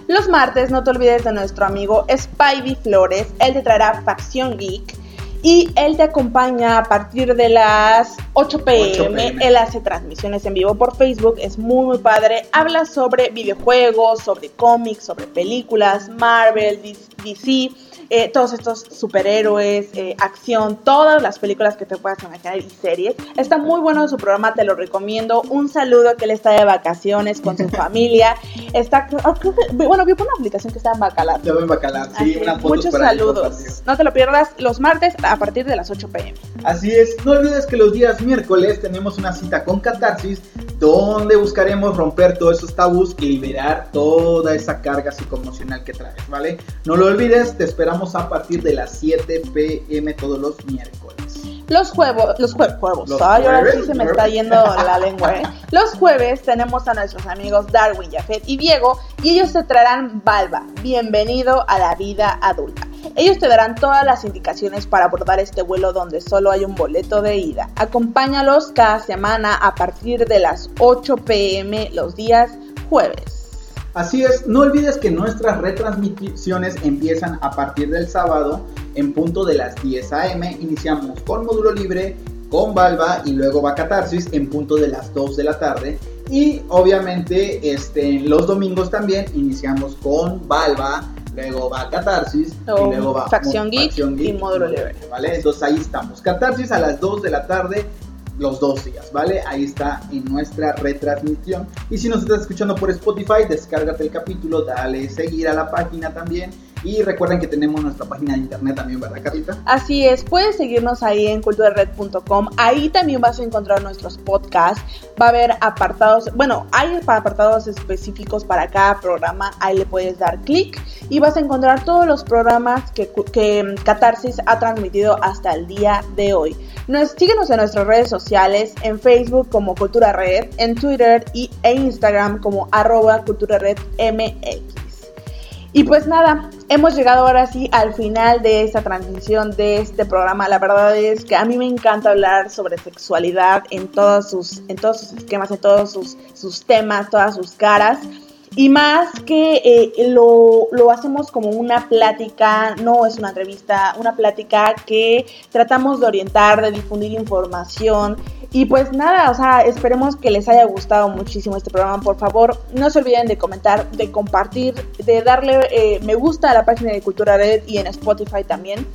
Los martes no te olvides de nuestro amigo Spivey Flores, él te traerá Facción Geek y él te acompaña a partir de las 8 pm. 8 p.m.. Él hace transmisiones en vivo por Facebook, es muy muy padre. Habla sobre videojuegos, sobre cómics, sobre películas, Marvel, DC, eh, todos estos superhéroes, eh, acción, todas las películas que te puedas imaginar y series. Está muy bueno su programa, te lo recomiendo. Un saludo que él está de vacaciones con su familia. Está, oh, creo que- bueno, vi por una aplicación que está en Bacalar. Ya ven Bacalar, sí, una foto muchos saludos. No te lo pierdas los martes a partir de las 8 pm. Así es, no olvides que los días miércoles tenemos una cita con Catarsis, donde buscaremos romper todos esos tabús y liberar toda esa carga psicoemocional que traes, ¿vale? No lo olvides, te esperamos a partir de las 7 pm todos los miércoles. Los juegos, los jue- juegos, Los ay, ahora jueves, sí se me está yendo la lengua, ¿eh? Los jueves tenemos a nuestros amigos Darwin, Jafet y Diego y ellos te traerán Balba, bienvenido a la vida adulta. Ellos te darán todas las indicaciones para abordar este vuelo donde solo hay un boleto de ida. Acompáñalos cada semana a partir de las 8 pm los días jueves. Así es, no olvides que nuestras retransmisiones empiezan a partir del sábado en punto de las 10 a.m. Iniciamos con módulo libre, con Balba y luego va Catarsis en punto de las 2 de la tarde. Y obviamente este, los domingos también iniciamos con Balba, luego va Catarsis y luego va Facción Geek y Módulo Libre. ¿Vale? Entonces ahí estamos. Catarsis a las 2 de la tarde los dos días, ¿vale? Ahí está en nuestra retransmisión. Y si nos estás escuchando por Spotify, descárgate el capítulo, dale seguir a la página también. Y recuerden que tenemos nuestra página de internet también, ¿verdad, Carlita? Así es, puedes seguirnos ahí en culturared.com. Ahí también vas a encontrar nuestros podcasts. Va a haber apartados, bueno, hay apartados específicos para cada programa. Ahí le puedes dar clic y vas a encontrar todos los programas que, que Catarsis ha transmitido hasta el día de hoy. Nos, síguenos en nuestras redes sociales, en Facebook como Cultura Red, en Twitter y, e Instagram como arroba Cultura Red MX. Y pues nada, hemos llegado ahora sí al final de esta transmisión de este programa. La verdad es que a mí me encanta hablar sobre sexualidad en todos sus, en todos sus esquemas, en todos sus, sus temas, todas sus caras. Y más que eh, lo, lo hacemos como una plática, no es una entrevista, una plática que tratamos de orientar, de difundir información. Y pues nada, o sea, esperemos que les haya gustado muchísimo este programa. Por favor, no se olviden de comentar, de compartir, de darle eh, me gusta a la página de Cultura Red y en Spotify también.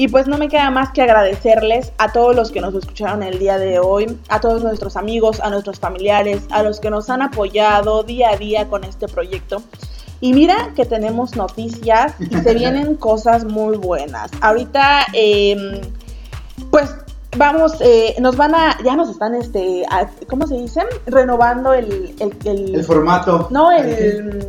Y pues no me queda más que agradecerles a todos los que nos escucharon el día de hoy, a todos nuestros amigos, a nuestros familiares, a los que nos han apoyado día a día con este proyecto. Y mira que tenemos noticias y se vienen cosas muy buenas. Ahorita, eh, pues vamos, eh, nos van a, ya nos están, este, a- ¿cómo se dice? Renovando el, el, el- El formato. no, el,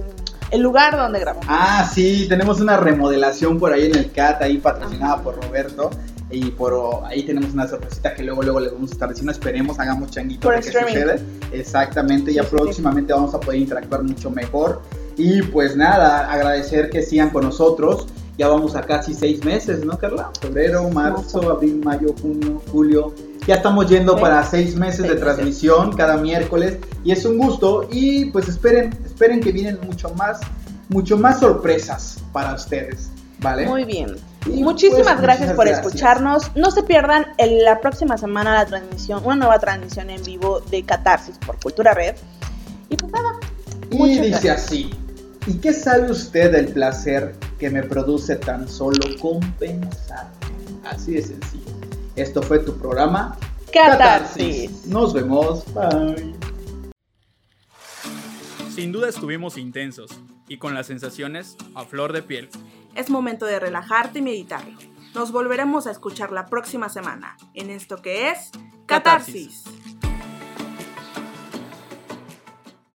el lugar donde grabamos. Ah, sí, tenemos una remodelación por ahí en el CAT, ahí patrocinada por Roberto. Y por ahí tenemos una sorpresita que luego luego les vamos a estar diciendo. Esperemos, hagamos changuito Por de que suceda. Exactamente, ya Sí, sí, sí. próximamente vamos a poder interactuar mucho mejor. Y pues nada, agradecer que sigan con nosotros. Ya vamos a casi seis meses, ¿no, Carla? Febrero, Marzo. abril, mayo, junio, julio. Ya estamos yendo para seis meses de transmisión cada miércoles. Y es un gusto. Y pues esperen, esperen que vienen mucho más, mucho más sorpresas para ustedes. ¿Vale? Muy bien. Y, Muchísimas pues, gracias por gracias. escucharnos. No se pierdan el- la próxima semana la transmisión, una nueva transmisión en vivo de Catarsis por Cultura Red. Y pues nada, Y dice gracias. así. ¿Y qué sabe usted del placer que me produce tan solo compensar? Así de sencillo. Esto fue tu programa Catarsis. Nos vemos. Bye. Sin duda estuvimos intensos y con las sensaciones a flor de piel. Es momento de relajarte y meditarlo. Nos volveremos a escuchar la próxima semana en esto que es Catarsis. Catarsis.